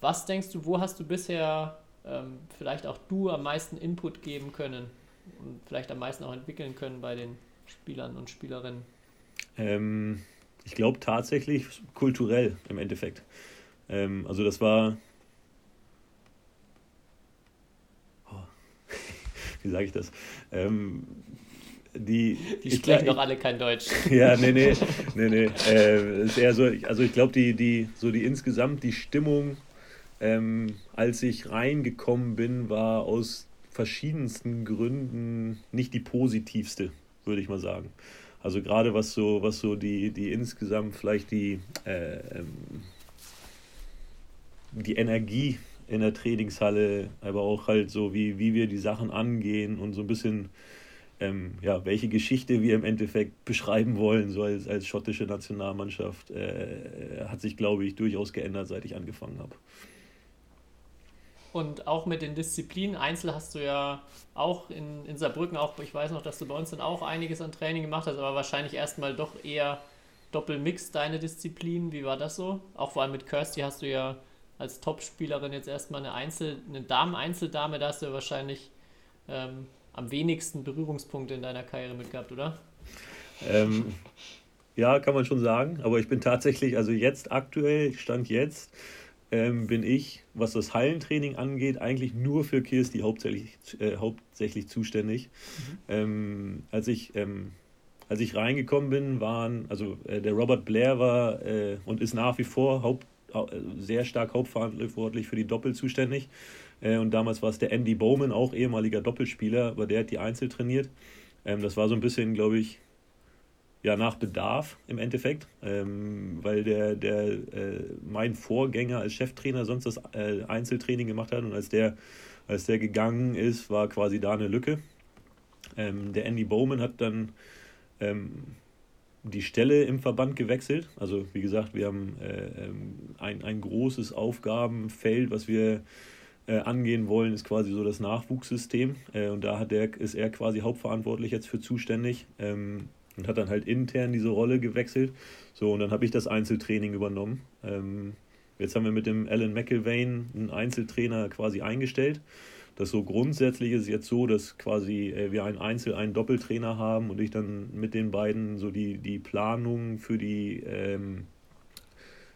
was denkst du, wo hast du bisher ähm, vielleicht auch du am meisten Input geben können? Und vielleicht am meisten auch entwickeln können bei den Spielern und Spielerinnen? Ähm, ich glaube tatsächlich kulturell im Endeffekt. Ähm, also das war. Oh. Wie sage ich das? Ähm, die, die sprechen doch alle kein Deutsch. Ja, nee, nee, nee, nee. Äh, ist eher so, also ich glaube, die, die, so die insgesamt die Stimmung, ähm, als ich reingekommen bin, war aus verschiedensten Gründen nicht die positivste, würde ich mal sagen. Also gerade was so, was so die, die insgesamt vielleicht die, äh, ähm, die Energie in der Trainingshalle, aber auch halt so, wie, wie wir die Sachen angehen und so ein bisschen, ähm, ja, welche Geschichte wir im Endeffekt beschreiben wollen, so als, als schottische Nationalmannschaft, äh, hat sich, glaube ich, durchaus geändert, seit ich angefangen habe. Und auch mit den Disziplinen, Einzel hast du ja auch in, in Saarbrücken, auch ich weiß noch, dass du bei uns dann auch einiges an Training gemacht hast, aber wahrscheinlich erstmal doch eher Doppelmix deine Disziplinen. Wie war das so? Auch vor allem mit Kirsty hast du ja als Topspielerin jetzt erstmal eine Einzel, eine Damen-Einzeldame, da hast du ja wahrscheinlich ähm, am wenigsten Berührungspunkte in deiner Karriere mit gehabt, oder? Ähm, ja, kann man schon sagen, aber ich bin tatsächlich, also jetzt aktuell, Stand jetzt, ähm, bin ich, was das Hallentraining angeht, eigentlich nur für Kirsti hauptsächlich, äh, hauptsächlich zuständig. Mhm. Ähm, als ich ähm, als ich reingekommen bin, waren, also äh, der Robert Blair war äh, und ist nach wie vor Haupt, äh, sehr stark hauptverantwortlich für die Doppel zuständig. Äh, und damals war es der Andy Bowman, auch ehemaliger Doppelspieler, aber der hat die Einzel trainiert. Ähm, das war so ein bisschen, glaube ich, ja, nach Bedarf im Endeffekt, ähm, weil der, der äh, mein Vorgänger als Cheftrainer sonst das äh, Einzeltraining gemacht hat und als der, als der gegangen ist, war quasi da eine Lücke. Ähm, der Andy Bowman hat dann ähm, die Stelle im Verband gewechselt. Also wie gesagt, wir haben äh, ähm, ein, ein großes Aufgabenfeld, was wir äh, angehen wollen, ist quasi so das Nachwuchssystem. Äh, und da hat der, ist er quasi hauptverantwortlich jetzt für zuständig. Ähm, und hat dann halt intern diese Rolle gewechselt. So, und dann habe ich das Einzeltraining übernommen. Ähm, jetzt haben wir mit dem Alan McIlvain einen Einzeltrainer quasi eingestellt. Das so grundsätzlich ist jetzt so, dass quasi äh, wir einen Einzel-, einen Doppeltrainer haben und ich dann mit den beiden so die, die Planung für die ähm,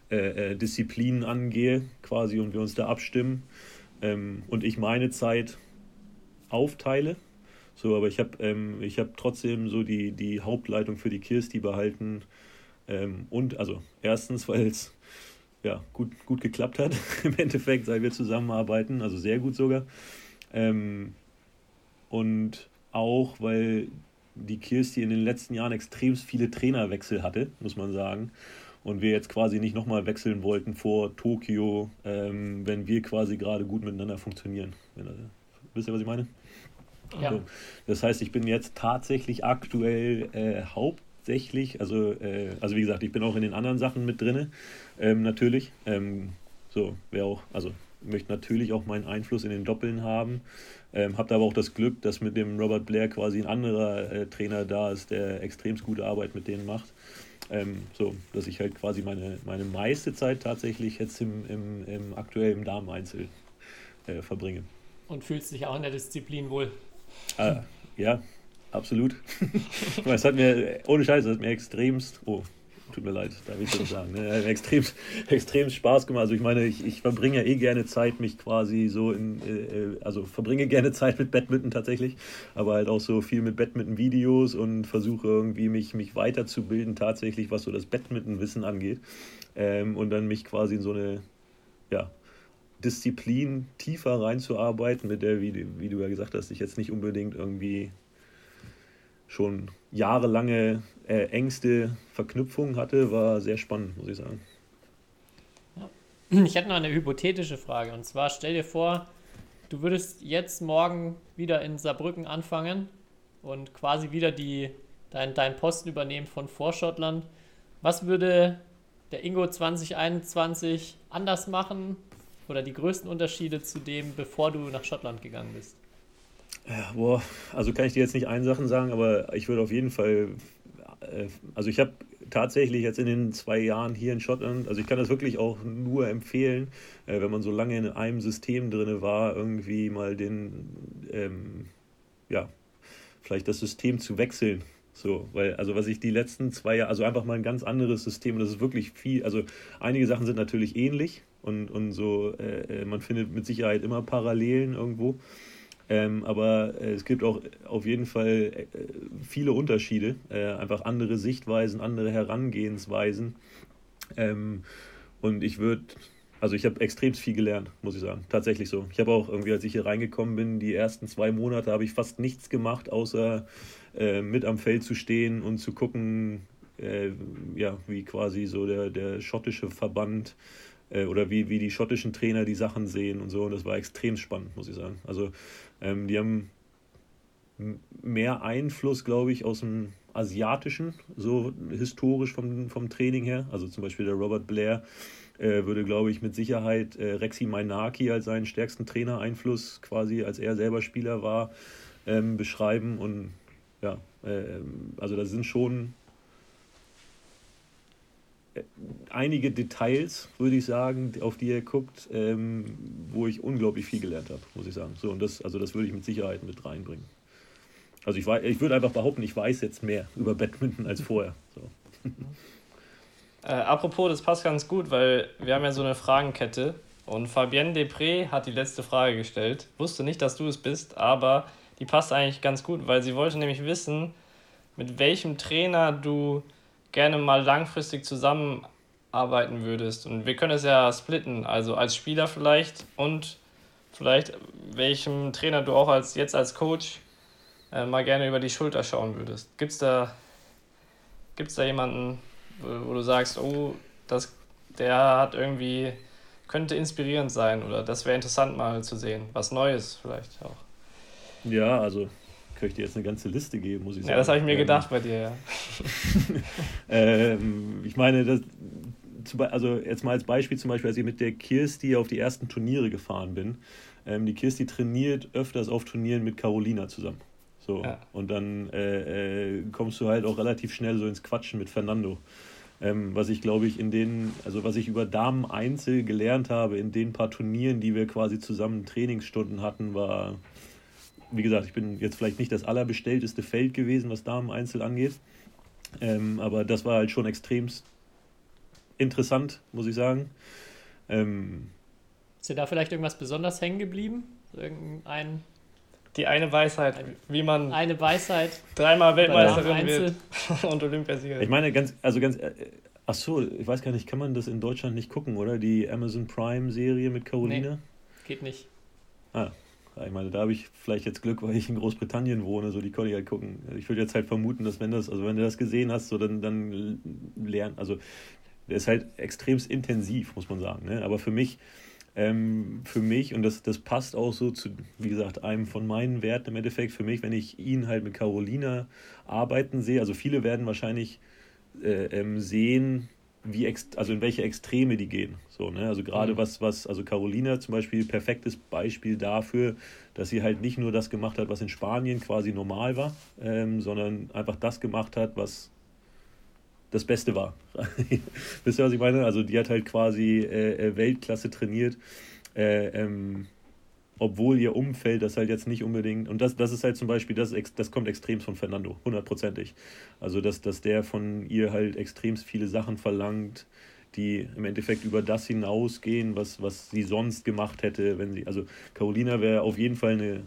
äh, äh, Disziplinen angehe, quasi, und wir uns da abstimmen. Ähm, und ich meine Zeit aufteile so, aber ich habe ähm, hab trotzdem so die, die Hauptleitung für die Kirsti behalten. Ähm, und also erstens, weil es ja, gut, gut geklappt hat im Endeffekt, seit wir zusammenarbeiten, also sehr gut sogar. Ähm, und auch, weil die Kirsti in den letzten Jahren extrem viele Trainerwechsel hatte, muss man sagen. Und wir jetzt quasi nicht nochmal wechseln wollten vor Tokio, ähm, wenn wir quasi gerade gut miteinander funktionieren. Wenn, wisst ihr, was ich meine? Ja. So. Das heißt, ich bin jetzt tatsächlich aktuell äh, hauptsächlich, also, äh, also wie gesagt, ich bin auch in den anderen Sachen mit drin, ähm, natürlich. Ähm, so, wer auch, also möchte natürlich auch meinen Einfluss in den Doppeln haben. Ähm, Habt aber auch das Glück, dass mit dem Robert Blair quasi ein anderer äh, Trainer da ist, der extrem gute Arbeit mit denen macht. Ähm, so, dass ich halt quasi meine, meine meiste Zeit tatsächlich jetzt im, im, im aktuellen Dameneinzel äh, verbringe. Und fühlst dich auch in der Disziplin wohl? Äh, ja, absolut. es hat mir, ohne Scheiß, es hat mir extremst, oh, tut mir leid, darf ich so sagen, ne? extrem, extrem Spaß gemacht. Also ich meine, ich, ich verbringe ja eh gerne Zeit, mich quasi so in, äh, also verbringe gerne Zeit mit Badminton tatsächlich, aber halt auch so viel mit Badminton-Videos und versuche irgendwie mich, mich weiterzubilden tatsächlich, was so das Badminton-Wissen angeht. Ähm, und dann mich quasi in so eine, ja, Disziplin tiefer reinzuarbeiten, mit der, wie, wie du ja gesagt hast, ich jetzt nicht unbedingt irgendwie schon jahrelange äh, engste Verknüpfung hatte, war sehr spannend, muss ich sagen. Ich hätte noch eine hypothetische Frage. Und zwar stell dir vor, du würdest jetzt morgen wieder in Saarbrücken anfangen und quasi wieder die, dein, deinen Posten übernehmen von Vorschottland. Was würde der Ingo 2021 anders machen? Oder die größten Unterschiede zu dem, bevor du nach Schottland gegangen bist? Ja, boah, also kann ich dir jetzt nicht eine Sache sagen, aber ich würde auf jeden Fall, äh, also ich habe tatsächlich jetzt in den zwei Jahren hier in Schottland, also ich kann das wirklich auch nur empfehlen, äh, wenn man so lange in einem System drin war, irgendwie mal den, ähm, ja, vielleicht das System zu wechseln. So, weil, also was ich die letzten zwei Jahre, also einfach mal ein ganz anderes System, das ist wirklich viel, also einige Sachen sind natürlich ähnlich, und, und so, äh, äh, man findet mit Sicherheit immer Parallelen irgendwo. Ähm, aber äh, es gibt auch auf jeden Fall äh, viele Unterschiede, äh, einfach andere Sichtweisen, andere Herangehensweisen. Ähm, und ich würde, also ich habe extrem viel gelernt, muss ich sagen. Tatsächlich so. Ich habe auch irgendwie, als ich hier reingekommen bin, die ersten zwei Monate habe ich fast nichts gemacht, außer äh, mit am Feld zu stehen und zu gucken, ja, wie quasi so der, der schottische Verband äh, oder wie, wie die schottischen Trainer die Sachen sehen und so. Und das war extrem spannend, muss ich sagen. Also ähm, die haben mehr Einfluss, glaube ich, aus dem Asiatischen, so historisch vom, vom Training her. Also zum Beispiel der Robert Blair äh, würde, glaube ich, mit Sicherheit äh, Rexi Mainaki als seinen stärksten Trainereinfluss quasi, als er selber Spieler war, ähm, beschreiben. Und ja, äh, also da sind schon einige Details, würde ich sagen, auf die er guckt, ähm, wo ich unglaublich viel gelernt habe, muss ich sagen. So, und das, also das würde ich mit Sicherheit mit reinbringen. Also ich, ich würde einfach behaupten, ich weiß jetzt mehr über Badminton als vorher. So. Äh, apropos, das passt ganz gut, weil wir haben ja so eine Fragenkette und Fabienne Depré hat die letzte Frage gestellt. Wusste nicht, dass du es bist, aber die passt eigentlich ganz gut, weil sie wollte nämlich wissen, mit welchem Trainer du gerne mal langfristig zusammenarbeiten würdest. Und wir können es ja splitten, also als Spieler vielleicht und vielleicht welchem Trainer du auch als jetzt als Coach äh, mal gerne über die Schulter schauen würdest. Gibt es da Gibt es da jemanden, wo, wo, du sagst, oh, das, der hat irgendwie, könnte inspirierend sein oder das wäre interessant mal zu sehen, was Neues vielleicht auch. Ja, also kann ich dir jetzt eine ganze Liste geben, muss ich sagen. Ja, das habe ich mir ähm, gedacht bei dir, ja. ähm, ich meine, das, also jetzt mal als Beispiel zum Beispiel, als ich mit der Kirsti auf die ersten Turniere gefahren bin. Ähm, die Kirsti trainiert öfters auf Turnieren mit Carolina zusammen. So. Ja. Und dann äh, äh, kommst du halt auch relativ schnell so ins Quatschen mit Fernando. Ähm, was ich glaube ich in den, also was ich über Damen Einzel gelernt habe, in den paar Turnieren, die wir quasi zusammen Trainingsstunden hatten, war, wie gesagt, ich bin jetzt vielleicht nicht das allerbestellteste Feld gewesen, was Damen Einzel angeht. Ähm, aber das war halt schon extremst interessant, muss ich sagen. Ähm, ist dir da vielleicht irgendwas besonders hängen geblieben? Irgendein. Die eine Weisheit, wie man eine Weisheit dreimal Weltmeisterin wird und Olympiasiegerin. Ich meine, ganz, also ganz, äh, ach so, ich weiß gar nicht, kann man das in Deutschland nicht gucken, oder? Die Amazon Prime Serie mit Caroline? Nee, geht nicht. Ah, ich meine, da habe ich vielleicht jetzt Glück, weil ich in Großbritannien wohne, so die Conny halt gucken. Ich würde jetzt halt vermuten, dass wenn das, also wenn du das gesehen hast, so dann, dann lernen, also der ist halt extremst intensiv, muss man sagen. Ne? Aber für mich, ähm, für mich, und das, das passt auch so zu, wie gesagt, einem von meinen Werten im Endeffekt, für mich, wenn ich ihn halt mit Carolina arbeiten sehe, also viele werden wahrscheinlich äh, ähm, sehen, wie also in welche Extreme die gehen. So, ne? Also gerade mhm. was, was, also Carolina zum Beispiel, perfektes Beispiel dafür, dass sie halt nicht nur das gemacht hat, was in Spanien quasi normal war, ähm, sondern einfach das gemacht hat, was das Beste war. Wisst ihr, was ich meine? Also die hat halt quasi äh, äh, Weltklasse trainiert, äh, ähm, obwohl ihr Umfeld das halt jetzt nicht unbedingt, und das, das ist halt zum Beispiel, das, das kommt extrem von Fernando, hundertprozentig. Also dass, dass der von ihr halt extrem viele Sachen verlangt, die im Endeffekt über das hinausgehen, was, was sie sonst gemacht hätte, wenn sie, also Carolina wäre auf jeden Fall eine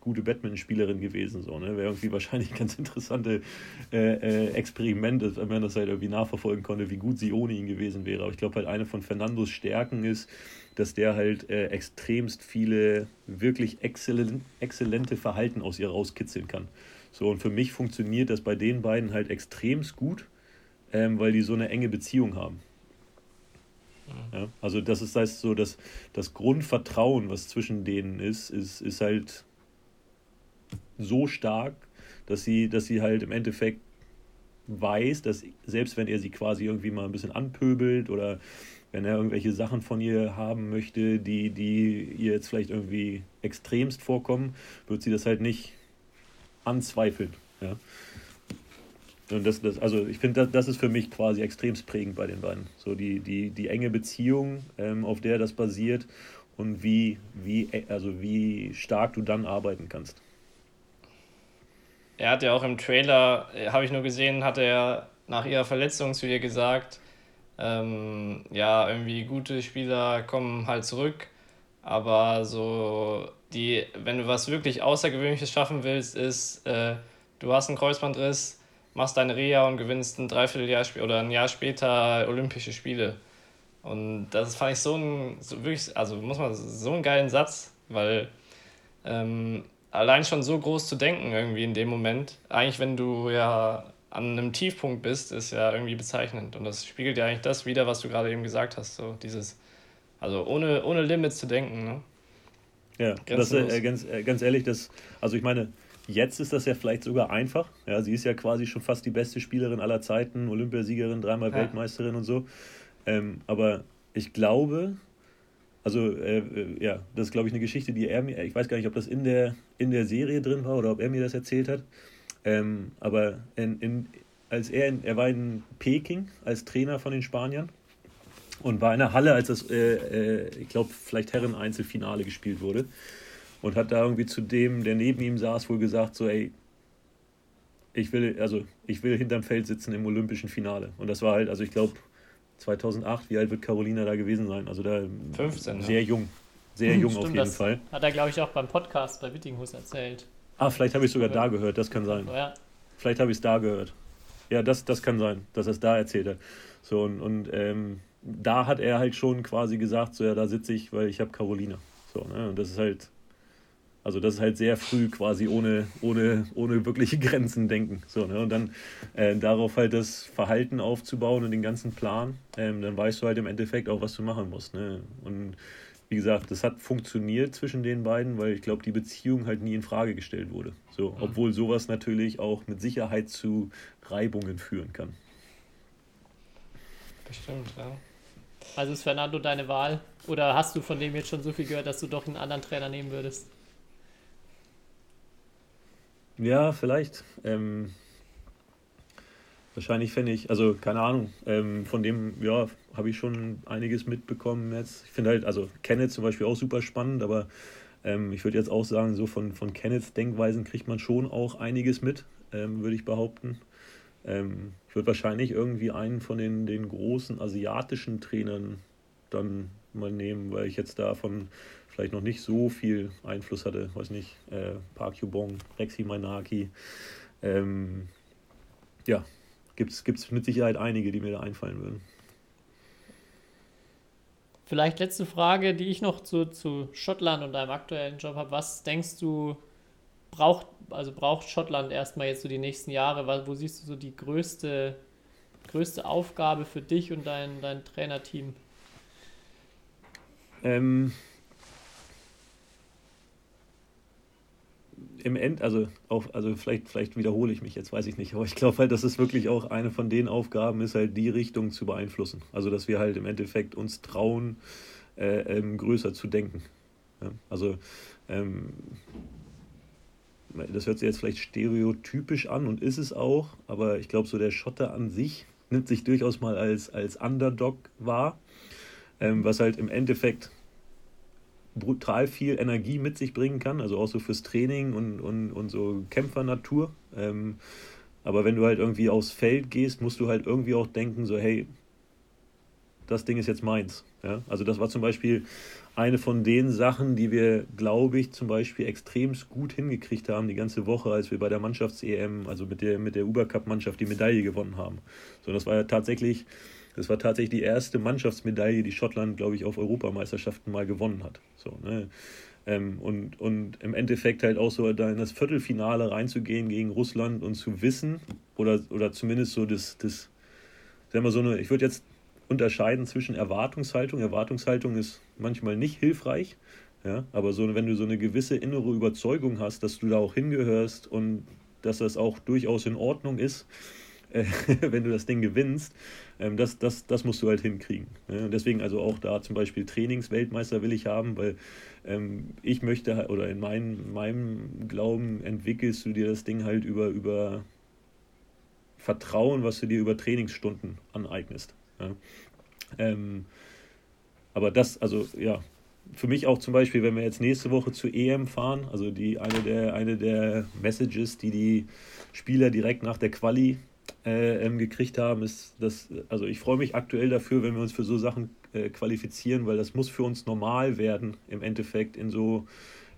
gute Badmintonspielerin gewesen. So, ne? Wäre irgendwie wahrscheinlich ein ganz interessantes äh, äh, Experiment, wenn man das halt irgendwie nachverfolgen konnte, wie gut sie ohne ihn gewesen wäre. Aber ich glaube halt, eine von Fernandos Stärken ist, dass der halt äh, extremst viele wirklich exzellent, exzellente Verhalten aus ihr rauskitzeln kann. So, und für mich funktioniert das bei den beiden halt extremst gut, ähm, weil die so eine enge Beziehung haben. Ja, also das ist heißt so, dass das Grundvertrauen, was zwischen denen ist, ist, ist halt so stark, dass sie, dass sie halt im Endeffekt weiß, dass selbst wenn er sie quasi irgendwie mal ein bisschen anpöbelt oder wenn er irgendwelche Sachen von ihr haben möchte, die, die ihr jetzt vielleicht irgendwie extremst vorkommen, wird sie das halt nicht anzweifeln. Ja. Und das, das, also ich finde, das, das ist für mich quasi extremst prägend bei den beiden. So die, die, die enge Beziehung, ähm, auf der das basiert und wie, wie, also wie stark du dann arbeiten kannst. Er hat ja auch im Trailer, äh, habe ich nur gesehen, hat er nach ihrer Verletzung zu ihr gesagt, ähm, ja, irgendwie gute Spieler kommen halt zurück, aber so die, wenn du was wirklich Außergewöhnliches schaffen willst, ist, äh, du hast einen Kreuzbandriss, machst deine Reha und gewinnst ein Dreivierteljahr oder ein Jahr später Olympische Spiele. Und das fand ich so ein, so wirklich, also muss man, so einen geilen Satz, weil ähm, allein schon so groß zu denken irgendwie in dem Moment. Eigentlich, wenn du ja an einem Tiefpunkt bist, ist ja irgendwie bezeichnend. Und das spiegelt ja eigentlich das wieder, was du gerade eben gesagt hast. So dieses, also ohne, ohne Limits zu denken. Ne? Ja, das, äh, ganz, äh, ganz ehrlich, das, also ich meine, jetzt ist das ja vielleicht sogar einfach. Ja, sie ist ja quasi schon fast die beste Spielerin aller Zeiten, Olympiasiegerin, dreimal ja. Weltmeisterin und so. Ähm, aber ich glaube, also, äh, äh, ja, das ist, glaube ich, eine Geschichte, die er mir, ich weiß gar nicht, ob das in der, in der Serie drin war oder ob er mir das erzählt hat. Ähm, aber in, in, als er, in, er war in Peking als Trainer von den Spaniern und war in der Halle, als das, äh, äh, ich glaube, vielleicht Herren-Einzelfinale gespielt wurde. Und hat da irgendwie zu dem, der neben ihm saß, wohl gesagt, so, ey, ich will, also ich will hinterm Feld sitzen im olympischen Finale. Und das war halt, also ich glaube, 2008, wie alt wird Carolina da gewesen sein? Also da 15, sehr ja. jung. Sehr jung Stimmt, auf jeden Fall. Hat er, glaube ich, auch beim Podcast bei Wittinghus erzählt. Ah, vielleicht habe ich es sogar da gehört, das kann sein. Ja. Vielleicht habe ich es da gehört. Ja, das, das kann sein, dass er es da erzählt hat. So, und, und ähm, da hat er halt schon quasi gesagt, so ja, da sitze ich, weil ich habe Carolina. So, ne? Und das ist halt, Also das ist halt sehr früh quasi ohne, ohne, ohne wirkliche Grenzen denken. So, ne? Und dann äh, darauf halt das Verhalten aufzubauen und den ganzen Plan, ähm, dann weißt du halt im Endeffekt auch, was du machen musst. Ne? Und wie gesagt, das hat funktioniert zwischen den beiden, weil ich glaube, die Beziehung halt nie in Frage gestellt wurde. So, mhm. obwohl sowas natürlich auch mit Sicherheit zu Reibungen führen kann. Bestimmt, ja. Also ist Fernando deine Wahl? Oder hast du von dem jetzt schon so viel gehört, dass du doch einen anderen Trainer nehmen würdest? Ja, vielleicht. Ähm, wahrscheinlich fände ich, also keine Ahnung, ähm, von dem, ja, habe ich schon einiges mitbekommen jetzt. Ich finde halt, also Kenneth zum Beispiel auch super spannend, aber ähm, ich würde jetzt auch sagen, so von, von Kenneths Denkweisen kriegt man schon auch einiges mit, ähm, würde ich behaupten. Ähm, ich würde wahrscheinlich irgendwie einen von den, den großen asiatischen Trainern dann mal nehmen, weil ich jetzt davon vielleicht noch nicht so viel Einfluss hatte. Weiß nicht, äh, Park Hyubong, Rexi Mainaki. Ähm, ja, gibt es mit Sicherheit einige, die mir da einfallen würden. Vielleicht letzte Frage, die ich noch zu, zu Schottland und deinem aktuellen Job habe. Was denkst du, braucht, also braucht Schottland erstmal jetzt so die nächsten Jahre? Wo siehst du so die größte, größte Aufgabe für dich und dein, dein Trainerteam? Ähm, im End, also auch, also vielleicht, vielleicht wiederhole ich mich jetzt, weiß ich nicht, aber ich glaube halt, dass es wirklich auch eine von den Aufgaben ist, halt die Richtung zu beeinflussen. Also dass wir halt im Endeffekt uns trauen, äh, ähm, größer zu denken. Ja? Also ähm, das hört sich jetzt vielleicht stereotypisch an und ist es auch, aber ich glaube, so der Schotter an sich nimmt sich durchaus mal als, als Underdog wahr, ähm, was halt im Endeffekt brutal viel Energie mit sich bringen kann, also auch so fürs Training und, und, und so Kämpfernatur. Ähm, aber wenn du halt irgendwie aufs Feld gehst, musst du halt irgendwie auch denken, so hey, das Ding ist jetzt meins. Ja? Also das war zum Beispiel eine von den Sachen, die wir, glaube ich, zum Beispiel extremst gut hingekriegt haben, die ganze Woche, als wir bei der Mannschafts-EM, also mit der, mit der Uber-Cup-Mannschaft, die Medaille gewonnen haben. So, das war ja tatsächlich das war tatsächlich die erste Mannschaftsmedaille, die Schottland, glaube ich, auf Europameisterschaften mal gewonnen hat. So, ne? Ähm, und, und im Endeffekt halt auch so da in das Viertelfinale reinzugehen gegen Russland und zu wissen, oder, oder zumindest so das, das sagen wir so eine, ich würde jetzt unterscheiden zwischen Erwartungshaltung. Erwartungshaltung ist manchmal nicht hilfreich, ja, aber so, wenn du so eine gewisse innere Überzeugung hast, dass du da auch hingehörst und dass das auch durchaus in Ordnung ist, äh, wenn du das Ding gewinnst, ähm, das, das, das musst du halt hinkriegen. Ne? Deswegen also auch da zum Beispiel Trainingsweltmeister will ich haben, weil ähm, ich möchte, oder in mein, meinem Glauben entwickelst du dir das Ding halt über, über Vertrauen, was du dir über Trainingsstunden aneignest. Ja? Ähm, aber das, also ja, für mich auch zum Beispiel, wenn wir jetzt nächste Woche zur EM fahren, also die eine der, eine der Messages, die die Spieler direkt nach der Quali äh, ähm, gekriegt haben, ist, dass, also ich freue mich aktuell dafür, wenn wir uns für so Sachen äh, qualifizieren, weil das muss für uns normal werden, im Endeffekt in so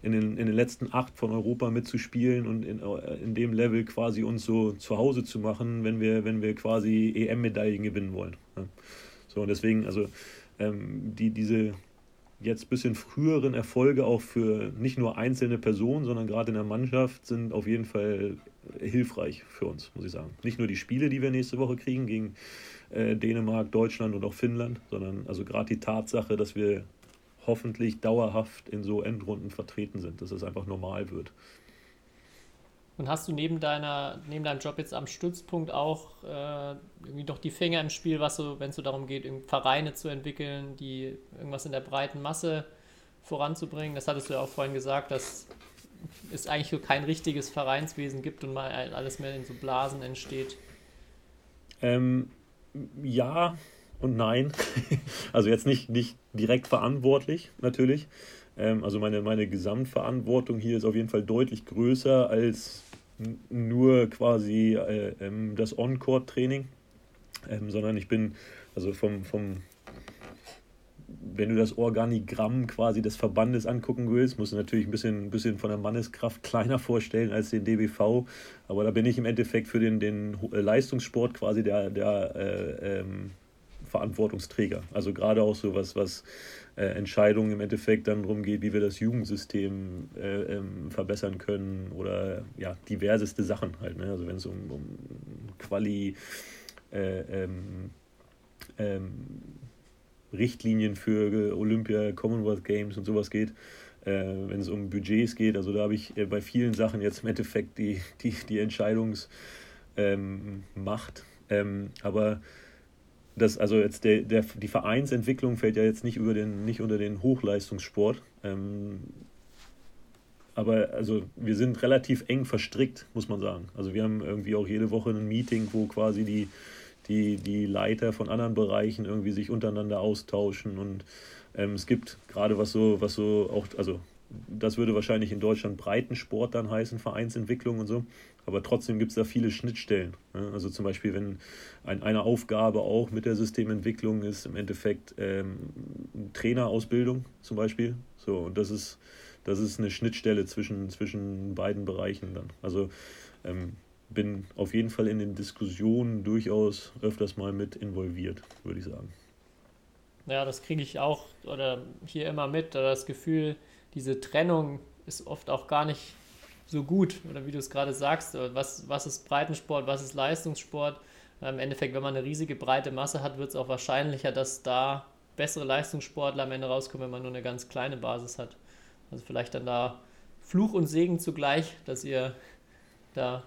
in den, in den letzten acht von Europa mitzuspielen und in, äh, in dem Level quasi uns so zu Hause zu machen, wenn wir, wenn wir quasi EM-Medaillen gewinnen wollen. Ja. So, und deswegen, also ähm, die, diese jetzt ein bisschen früheren Erfolge auch für nicht nur einzelne Personen, sondern gerade in der Mannschaft sind auf jeden Fall hilfreich für uns, muss ich sagen. Nicht nur die Spiele, die wir nächste Woche kriegen gegen äh, Dänemark, Deutschland und auch Finnland, sondern also gerade die Tatsache, dass wir hoffentlich dauerhaft in so Endrunden vertreten sind, dass es einfach normal wird. Und hast du neben deiner, neben deinem Job jetzt am Stützpunkt auch äh, irgendwie doch die Finger im Spiel, was so, wenn es so darum geht, Vereine zu entwickeln, die irgendwas in der breiten Masse voranzubringen? Das hattest du ja auch vorhin gesagt, dass es eigentlich so kein richtiges Vereinswesen gibt und mal alles mehr in so Blasen entsteht? Ähm, ja und nein. also jetzt nicht, nicht direkt verantwortlich, natürlich. Ähm, also meine, meine Gesamtverantwortung hier ist auf jeden Fall deutlich größer als nur quasi äh, ähm, das On-Court-Training, ähm, sondern ich bin also vom, vom wenn du das Organigramm quasi des Verbandes angucken willst, musst du natürlich ein bisschen, ein bisschen von der Manneskraft kleiner vorstellen als den DBV. Aber da bin ich im Endeffekt für den, den Leistungssport quasi der, der äh, ähm, Verantwortungsträger. Also gerade auch so was, was äh, Entscheidungen im Endeffekt dann darum geht, wie wir das Jugendsystem äh, ähm, verbessern können oder ja, diverseste Sachen halt. Ne? Also wenn es um, um Quali, äh, ähm, ähm, Richtlinien für Olympia, Commonwealth Games und sowas geht, äh, wenn es um Budgets geht. Also da habe ich äh, bei vielen Sachen jetzt im Endeffekt die, die, die Entscheidungsmacht. Ähm, aber das, also jetzt der, der, die Vereinsentwicklung fällt ja jetzt nicht, über den, nicht unter den Hochleistungssport. Ähm, aber also wir sind relativ eng verstrickt, muss man sagen. Also wir haben irgendwie auch jede Woche ein Meeting, wo quasi die, die, die Leiter von anderen Bereichen irgendwie sich untereinander austauschen und ähm, es gibt gerade was so, was so auch, also das würde wahrscheinlich in Deutschland Breitensport dann heißen, Vereinsentwicklung und so. Aber trotzdem gibt es da viele Schnittstellen. Ne? Also zum Beispiel, wenn ein, eine Aufgabe auch mit der Systementwicklung ist, im Endeffekt ähm, Trainerausbildung zum Beispiel. So, und das ist, das ist eine Schnittstelle zwischen, zwischen beiden Bereichen dann. Also ähm, bin auf jeden Fall in den Diskussionen durchaus öfters mal mit involviert, würde ich sagen. Ja, das kriege ich auch oder hier immer mit, das Gefühl, diese Trennung ist oft auch gar nicht so gut. Oder wie du es gerade sagst, was, was ist Breitensport, was ist Leistungssport? Im Endeffekt, wenn man eine riesige breite Masse hat, wird es auch wahrscheinlicher, dass da bessere Leistungssportler am Ende rauskommen, wenn man nur eine ganz kleine Basis hat. Also vielleicht dann da Fluch und Segen zugleich, dass ihr da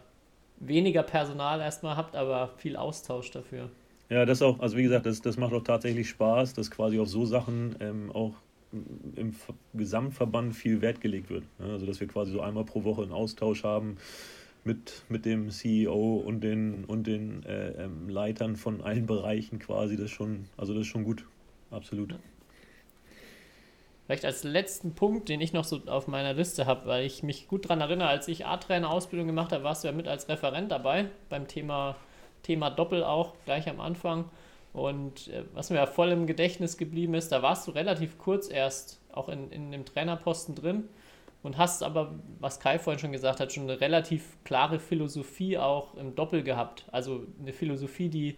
weniger Personal erstmal habt, aber viel Austausch dafür. Ja, das auch, also wie gesagt, das, das macht auch tatsächlich Spaß, dass quasi auf so Sachen ähm, auch im Gesamtverband viel Wert gelegt wird. Also dass wir quasi so einmal pro Woche einen Austausch haben mit, mit dem CEO und den, und den äh, ähm, Leitern von allen Bereichen quasi. Das schon, also das ist schon gut, absolut. Vielleicht als letzten Punkt, den ich noch so auf meiner Liste habe, weil ich mich gut daran erinnere, als ich A-Trainer-Ausbildung gemacht habe, warst du ja mit als Referent dabei beim Thema, Thema Doppel auch gleich am Anfang. Und äh, was mir ja voll im Gedächtnis geblieben ist, da warst du relativ kurz erst auch in, in dem Trainerposten drin und hast aber, was Kai vorhin schon gesagt hat, schon eine relativ klare Philosophie auch im Doppel gehabt. Also eine Philosophie, die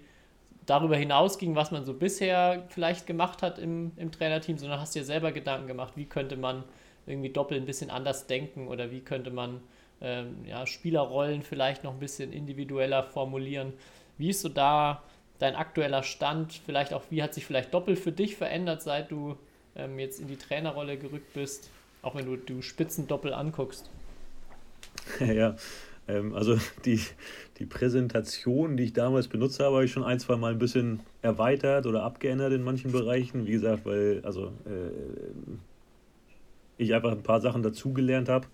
darüber hinausging, was man so bisher vielleicht gemacht hat im, im Trainerteam, sondern hast dir selber Gedanken gemacht, wie könnte man irgendwie Doppel ein bisschen anders denken oder wie könnte man ähm, ja, Spielerrollen vielleicht noch ein bisschen individueller formulieren. Wie ist so da dein aktueller Stand, vielleicht auch, wie hat sich vielleicht doppelt für dich verändert, seit du ähm, jetzt in die Trainerrolle gerückt bist, auch wenn du, du Spitzendoppel anguckst? Ja, ähm, also die, die Präsentation, die ich damals benutzt habe, habe ich schon ein, zwei Mal ein bisschen erweitert oder abgeändert in manchen Bereichen. Wie gesagt, weil also äh, ich einfach ein paar Sachen dazugelernt habe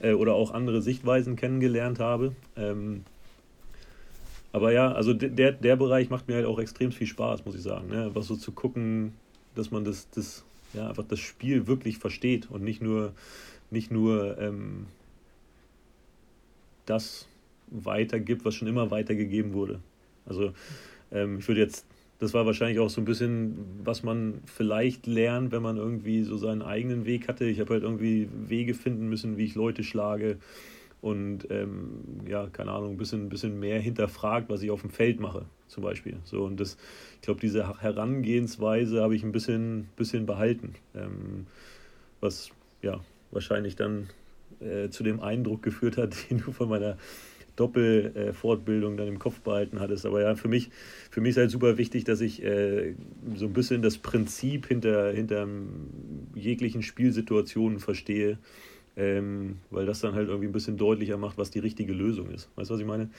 äh, oder auch andere Sichtweisen kennengelernt habe. Ähm, aber ja, also der, der Bereich macht mir halt auch extrem viel Spaß, muss ich sagen. Ne? Einfach so zu gucken, dass man das, das, ja, einfach das Spiel wirklich versteht und nicht nur, nicht nur ähm, das weitergibt, was schon immer weitergegeben wurde. Also ähm, ich würde jetzt, das war wahrscheinlich auch so ein bisschen, was man vielleicht lernt, wenn man irgendwie so seinen eigenen Weg hatte. Ich habe halt irgendwie Wege finden müssen, wie ich Leute schlage und ähm, ja, keine Ahnung, ein bisschen, bisschen mehr hinterfragt, was ich auf dem Feld mache, zum Beispiel. So, und das, ich glaube, diese Herangehensweise habe ich ein bisschen, bisschen behalten. Ähm, was ja wahrscheinlich dann äh, zu dem Eindruck geführt hat, den du von meiner Doppelfortbildung äh, dann im Kopf behalten hattest. Aber ja, für mich, für mich ist halt super wichtig, dass ich äh, so ein bisschen das Prinzip hinter, hinter jeglichen Spielsituationen verstehe ähm, weil das dann halt irgendwie ein bisschen deutlicher macht, was die richtige Lösung ist. Weißt du, was ich meine?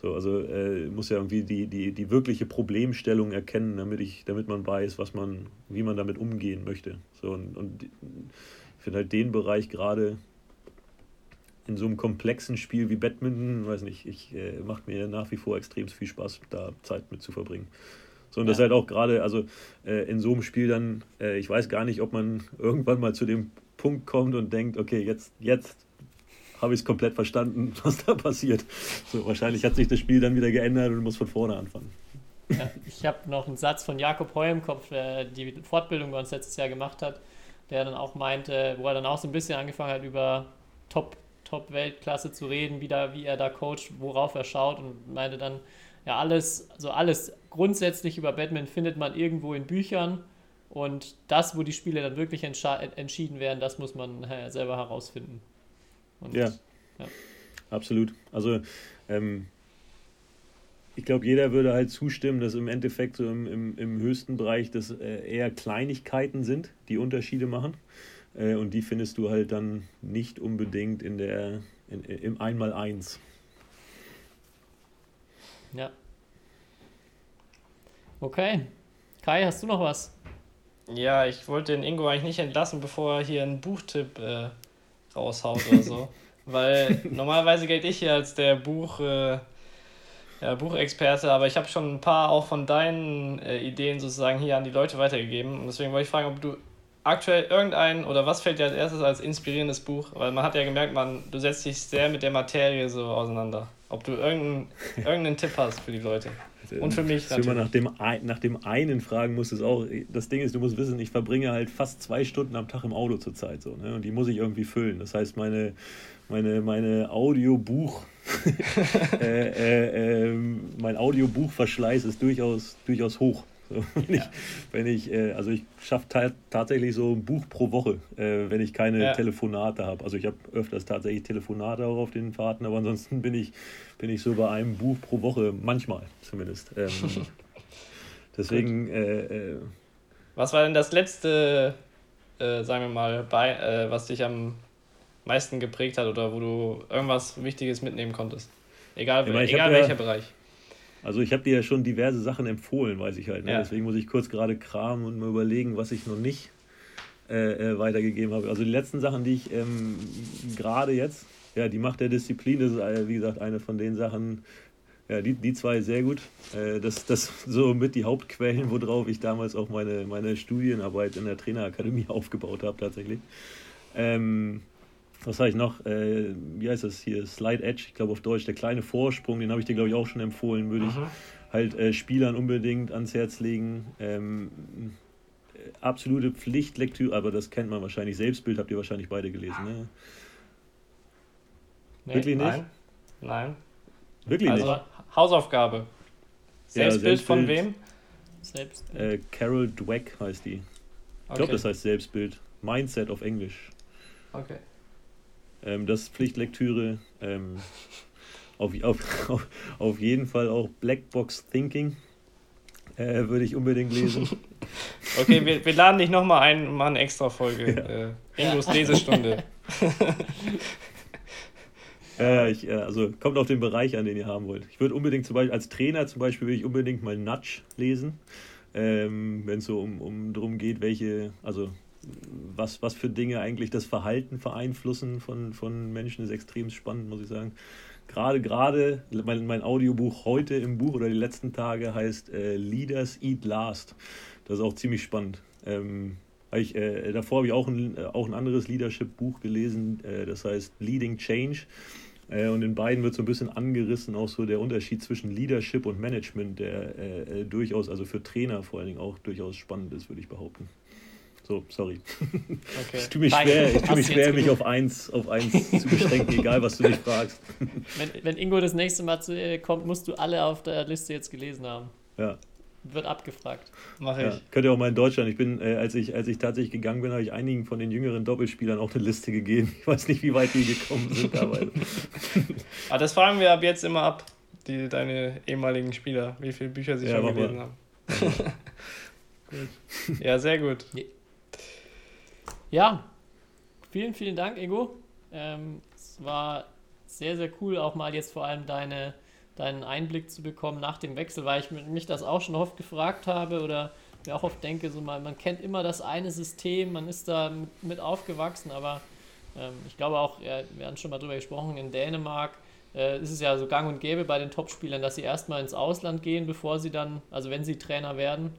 So, also äh, muss ja irgendwie die, die, die wirkliche Problemstellung erkennen, damit ich, damit man weiß, was man, wie man damit umgehen möchte. So, und, und ich finde halt den Bereich gerade in so einem komplexen Spiel wie Badminton, weiß nicht, ich äh, macht mir nach wie vor extrem viel Spaß, da Zeit mit zu verbringen. So, und ja. das halt auch gerade, also äh, in so einem Spiel dann, äh, ich weiß gar nicht, ob man irgendwann mal zu dem Punkt kommt und denkt, okay, jetzt, jetzt habe ich es komplett verstanden, was da passiert. So, wahrscheinlich hat sich das Spiel dann wieder geändert und muss von vorne anfangen. Ja, ich habe noch einen Satz von Jakob Heu im Kopf, der die Fortbildung bei uns letztes Jahr gemacht hat, der dann auch meinte, wo er dann auch so ein bisschen angefangen hat, über Top, Top Weltklasse zu reden, wie, da, wie er da coacht, worauf er schaut und meinte dann, ja, alles, also alles grundsätzlich über Batman findet man irgendwo in Büchern. Und das, wo die Spiele dann wirklich entschieden werden, das muss man äh, selber herausfinden. Und, ja. ja. absolut. Also ähm, ich glaube, jeder würde halt zustimmen, dass im Endeffekt so im, im, im höchsten Bereich das äh, eher Kleinigkeiten sind, die Unterschiede machen. Äh, und die findest du halt dann nicht unbedingt in der, in, im Einmaleins. Ja. Okay. Kai, hast du noch was? Ja, ich wollte den Ingo eigentlich nicht entlassen, bevor er hier einen Buchtipp äh, raushaut oder so. Weil normalerweise gilt ich hier als der Buch, äh, ja, Buchexperte, aber ich habe schon ein paar auch von deinen äh, Ideen sozusagen hier an die Leute weitergegeben. Und deswegen wollte ich fragen, ob du aktuell irgendein oder was fällt dir als erstes als inspirierendes Buch? Weil man hat ja gemerkt, man, du setzt dich sehr mit der Materie so auseinander. Ob du irgendeinen, irgendeinen Tipp hast für die Leute. Und für mich. Wenn man nach dem, nach dem einen fragen muss, ist auch, das Ding ist, du musst wissen, ich verbringe halt fast zwei Stunden am Tag im Auto zurzeit so, ne? Und die muss ich irgendwie füllen. Das heißt, meine, meine, meine Audiobuch, äh, äh, äh, mein Audiobuchverschleiß ist durchaus, durchaus hoch. So, wenn, ja. ich, wenn ich, äh, also ich schaffe ta tatsächlich so ein Buch pro Woche, äh, wenn ich keine ja. Telefonate habe. Also ich habe öfters tatsächlich Telefonate auch auf den Fahrten, aber ansonsten bin ich, bin ich so bei einem Buch pro Woche, manchmal zumindest. Ähm, deswegen. Äh, äh, was war denn das letzte, äh, sagen wir mal, bei, äh, was dich am meisten geprägt hat oder wo du irgendwas Wichtiges mitnehmen konntest? Egal, ja, egal welcher Bereich. Also ich habe dir ja schon diverse Sachen empfohlen, weiß ich halt. Ne? Ja. Deswegen muss ich kurz gerade kramen und mal überlegen, was ich noch nicht äh, äh, weitergegeben habe. Also die letzten Sachen, die ich ähm, gerade jetzt, ja, die Macht der Disziplin, das ist, äh, wie gesagt, eine von den Sachen, ja, die, die zwei sehr gut. Äh, das, das so mit die Hauptquellen, worauf ich damals auch meine, meine Studienarbeit in der Trainerakademie aufgebaut habe, tatsächlich. Ähm, was habe ich noch? Äh, wie heißt das hier? Slide Edge, ich glaube auf Deutsch, der kleine Vorsprung, den habe ich dir, glaube ich, auch schon empfohlen, würde ich halt äh, Spielern unbedingt ans Herz legen. Ähm, absolute Pflichtlektüre, aber das kennt man wahrscheinlich. Selbstbild habt ihr wahrscheinlich beide gelesen, ne? Nee, Wirklich nicht? Nein. Nein. Wirklich also, nicht? Hausaufgabe. Selbstbild, ja, Selbstbild von wem? Selbstbild. Äh, Carol Dweck heißt die. Ich okay. glaube, das heißt Selbstbild. Mindset auf Englisch. Okay. Ähm, das ist Pflichtlektüre. Ähm, auf, auf, auf, jeden Fall auch Blackbox Thinking. Äh, würde ich unbedingt lesen. okay, wir, wir laden dich nochmal ein und machen eine extra Folge. Ja. Äh, Ingos Lesestunde. äh, ich, also kommt auf den Bereich an, den ihr haben wollt. Ich würde unbedingt zum Beispiel, als Trainer zum Beispiel, würde ich unbedingt mal Nudge lesen. Ähm, Wenn es so um, um darum geht, welche, also was, was für Dinge eigentlich das Verhalten beeinflussen von, von Menschen, ist extrem spannend, muss ich sagen. Gerade, gerade mein, mein Audiobuch heute im Buch oder die letzten Tage heißt äh, Leaders Eat Last. Das ist auch ziemlich spannend. Ähm, ich, äh, davor habe ich auch ein, äh, auch ein anderes Leadership-Buch gelesen, äh, das heißt Leading Change. Äh, und in beiden wird so ein bisschen angerissen auch so der Unterschied zwischen Leadership und Management, der äh, durchaus, also für Trainer vor allen Dingen auch durchaus spannend ist, würde ich behaupten. So, sorry. Okay. Ich tue mich schwer, ich tue mich schwer mich auf eins, auf eins zu beschränken, egal was du mich fragst. Wenn, wenn Ingo das nächste Mal zu dir kommt, musst du alle auf der Liste jetzt gelesen haben. Ja. Wird abgefragt. Mache ich. Ja, könnt ihr auch mal in Deutschland. Ich bin, äh, als, ich, als ich tatsächlich gegangen bin, habe ich einigen von den jüngeren Doppelspielern auch eine Liste gegeben. Ich weiß nicht, wie weit die gekommen sind teilweise. Aber ah, das fragen wir ab jetzt immer ab, die, deine ehemaligen Spieler, wie viele Bücher sie ja, schon gelesen haben. gut. Ja, sehr gut. Ja, vielen, vielen Dank, Ingo. Ähm, es war sehr, sehr cool, auch mal jetzt vor allem deine, deinen Einblick zu bekommen nach dem Wechsel, weil ich mich das auch schon oft gefragt habe oder mir auch oft denke, so mal, man kennt immer das eine System, man ist da mit, mit aufgewachsen, aber ähm, ich glaube auch, ja, wir haben schon mal drüber gesprochen, in Dänemark äh, ist es ja so gang und gäbe bei den Topspielern, dass sie erstmal ins Ausland gehen, bevor sie dann, also wenn sie Trainer werden.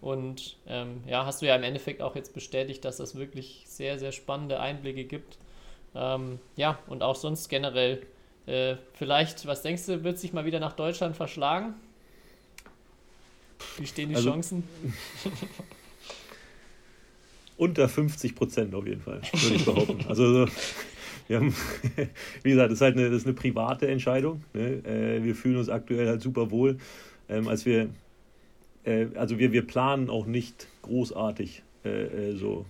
Und ähm, ja, hast du ja im Endeffekt auch jetzt bestätigt, dass das wirklich sehr, sehr spannende Einblicke gibt. Ähm, ja, und auch sonst generell. Äh, vielleicht, was denkst du, wird sich mal wieder nach Deutschland verschlagen? Wie stehen die also, Chancen? Unter 50 Prozent auf jeden Fall, würde ich behaupten. Also wir haben, wie gesagt, das ist halt eine, das ist eine private Entscheidung. Ne? Äh, wir fühlen uns aktuell halt super wohl. Ähm, als wir, äh, also wir, wir planen auch nicht großartig äh, äh so.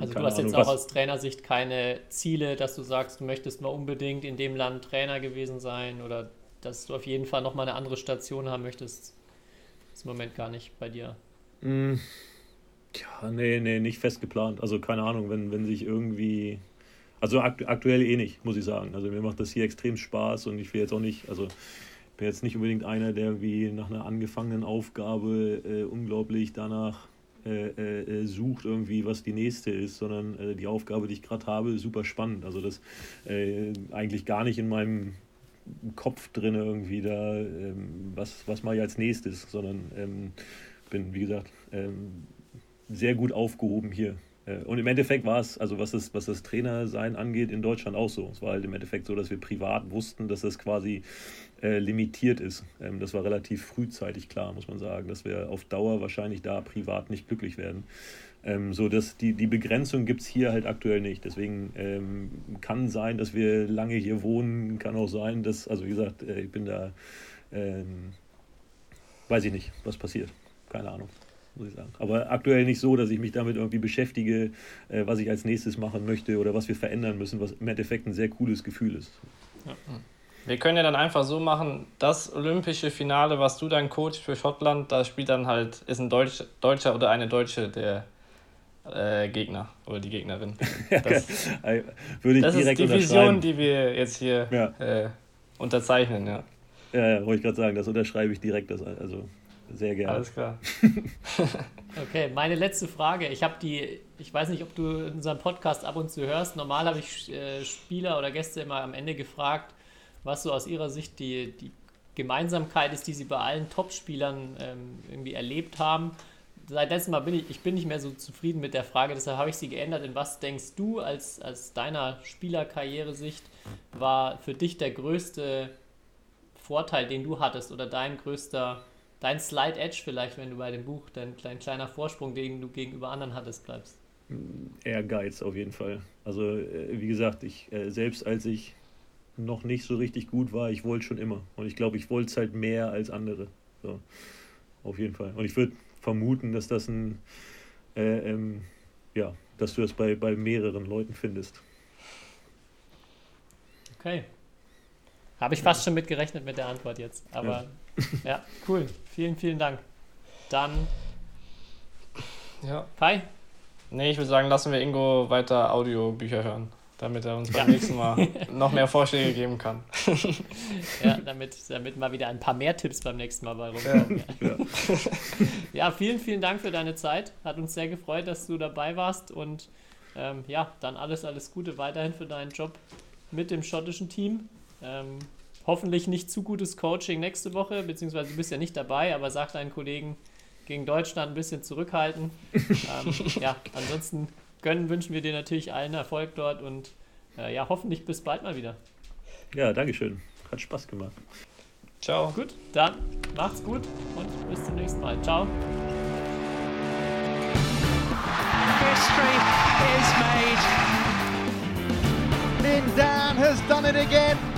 Also du hast Ahnung, jetzt auch aus Trainersicht keine Ziele, dass du sagst, du möchtest mal unbedingt in dem Land Trainer gewesen sein oder dass du auf jeden Fall nochmal eine andere Station haben möchtest. Das ist im Moment gar nicht bei dir. Mm, ja, nee, nee, nicht fest geplant. Also keine Ahnung, wenn, wenn sich irgendwie. Also akt aktuell eh nicht, muss ich sagen. Also mir macht das hier extrem Spaß und ich will jetzt auch nicht, also bin jetzt nicht unbedingt einer, der wie nach einer angefangenen Aufgabe äh, unglaublich danach äh, äh, sucht irgendwie, was die nächste ist, sondern äh, die Aufgabe, die ich gerade habe, ist super spannend. Also das äh, eigentlich gar nicht in meinem Kopf drin irgendwie da, ähm, was, was mache ich als nächstes, sondern ähm, bin, wie gesagt, ähm, sehr gut aufgehoben hier. Äh, und im Endeffekt war es, also was das, was das Trainersein angeht, in Deutschland auch so. Es war halt im Endeffekt so, dass wir privat wussten, dass das quasi äh, limitiert ist. Ähm, das war relativ frühzeitig klar, muss man sagen, dass wir auf Dauer wahrscheinlich da privat nicht glücklich werden. Ähm, so dass die, die Begrenzung gibt es hier halt aktuell nicht. Deswegen ähm, kann sein, dass wir lange hier wohnen, kann auch sein, dass, also wie gesagt, äh, ich bin da, ähm, weiß ich nicht, was passiert. Keine Ahnung muss ich sagen. Aber aktuell nicht so, dass ich mich damit irgendwie beschäftige, äh, was ich als nächstes machen möchte oder was wir verändern müssen, was im Endeffekt ein sehr cooles Gefühl ist. Ja. Wir können ja dann einfach so machen, das olympische Finale, was du dann coach für Schottland, da spielt dann halt, ist ein Deutsch, Deutscher oder eine Deutsche der äh, Gegner oder die Gegnerin. Das, Würde ich das direkt ist die Vision, die wir jetzt hier ja. äh, unterzeichnen, ja. Ja, ja wollte ich gerade sagen, das unterschreibe ich direkt. Das, also sehr gerne. Alles klar. okay, meine letzte Frage. Ich habe die, ich weiß nicht, ob du in unserem Podcast ab und zu hörst. Normal habe ich äh, Spieler oder Gäste immer am Ende gefragt, was so aus ihrer Sicht die, die Gemeinsamkeit ist, die sie bei allen Top-Spielern ähm, irgendwie erlebt haben. Seit letztem Mal bin ich, ich bin nicht mehr so zufrieden mit der Frage, deshalb habe ich sie geändert. In was denkst du als, als deiner Spielerkarriere-Sicht war für dich der größte Vorteil, den du hattest oder dein größter dein Slide Edge vielleicht, wenn du bei dem Buch, dein, dein kleiner Vorsprung, den du gegenüber anderen hattest, bleibst? Ehrgeiz auf jeden Fall. Also äh, wie gesagt, ich äh, selbst als ich noch nicht so richtig gut war, ich wollte schon immer. Und ich glaube, ich wollte es halt mehr als andere. So, auf jeden Fall. Und ich würde vermuten, dass das ein, äh, ähm, ja, dass du das bei, bei mehreren Leuten findest. Okay. Habe ich fast schon mit gerechnet mit der Antwort jetzt. Aber ja, ja cool. Vielen, vielen Dank. Dann. Ja. Kai? Nee, ich würde sagen, lassen wir Ingo weiter Audiobücher hören, damit er uns beim nächsten Mal noch mehr Vorschläge geben kann. ja, damit, damit mal wieder ein paar mehr Tipps beim nächsten Mal bei rumkommen. Ja. Ja. ja, vielen, vielen Dank für deine Zeit. Hat uns sehr gefreut, dass du dabei warst und ähm, ja, dann alles, alles Gute weiterhin für deinen Job mit dem schottischen Team. Ähm, hoffentlich nicht zu gutes Coaching nächste Woche, beziehungsweise du bist ja nicht dabei, aber sag deinen Kollegen gegen Deutschland ein bisschen zurückhalten. ähm, ja, ansonsten gönnen, wünschen wir dir natürlich allen Erfolg dort und äh, ja, hoffentlich bis bald mal wieder. Ja, Dankeschön. Hat Spaß gemacht. Ciao. Gut, dann macht's gut und bis zum nächsten Mal. Ciao. History is made. Lin Dan has done it again.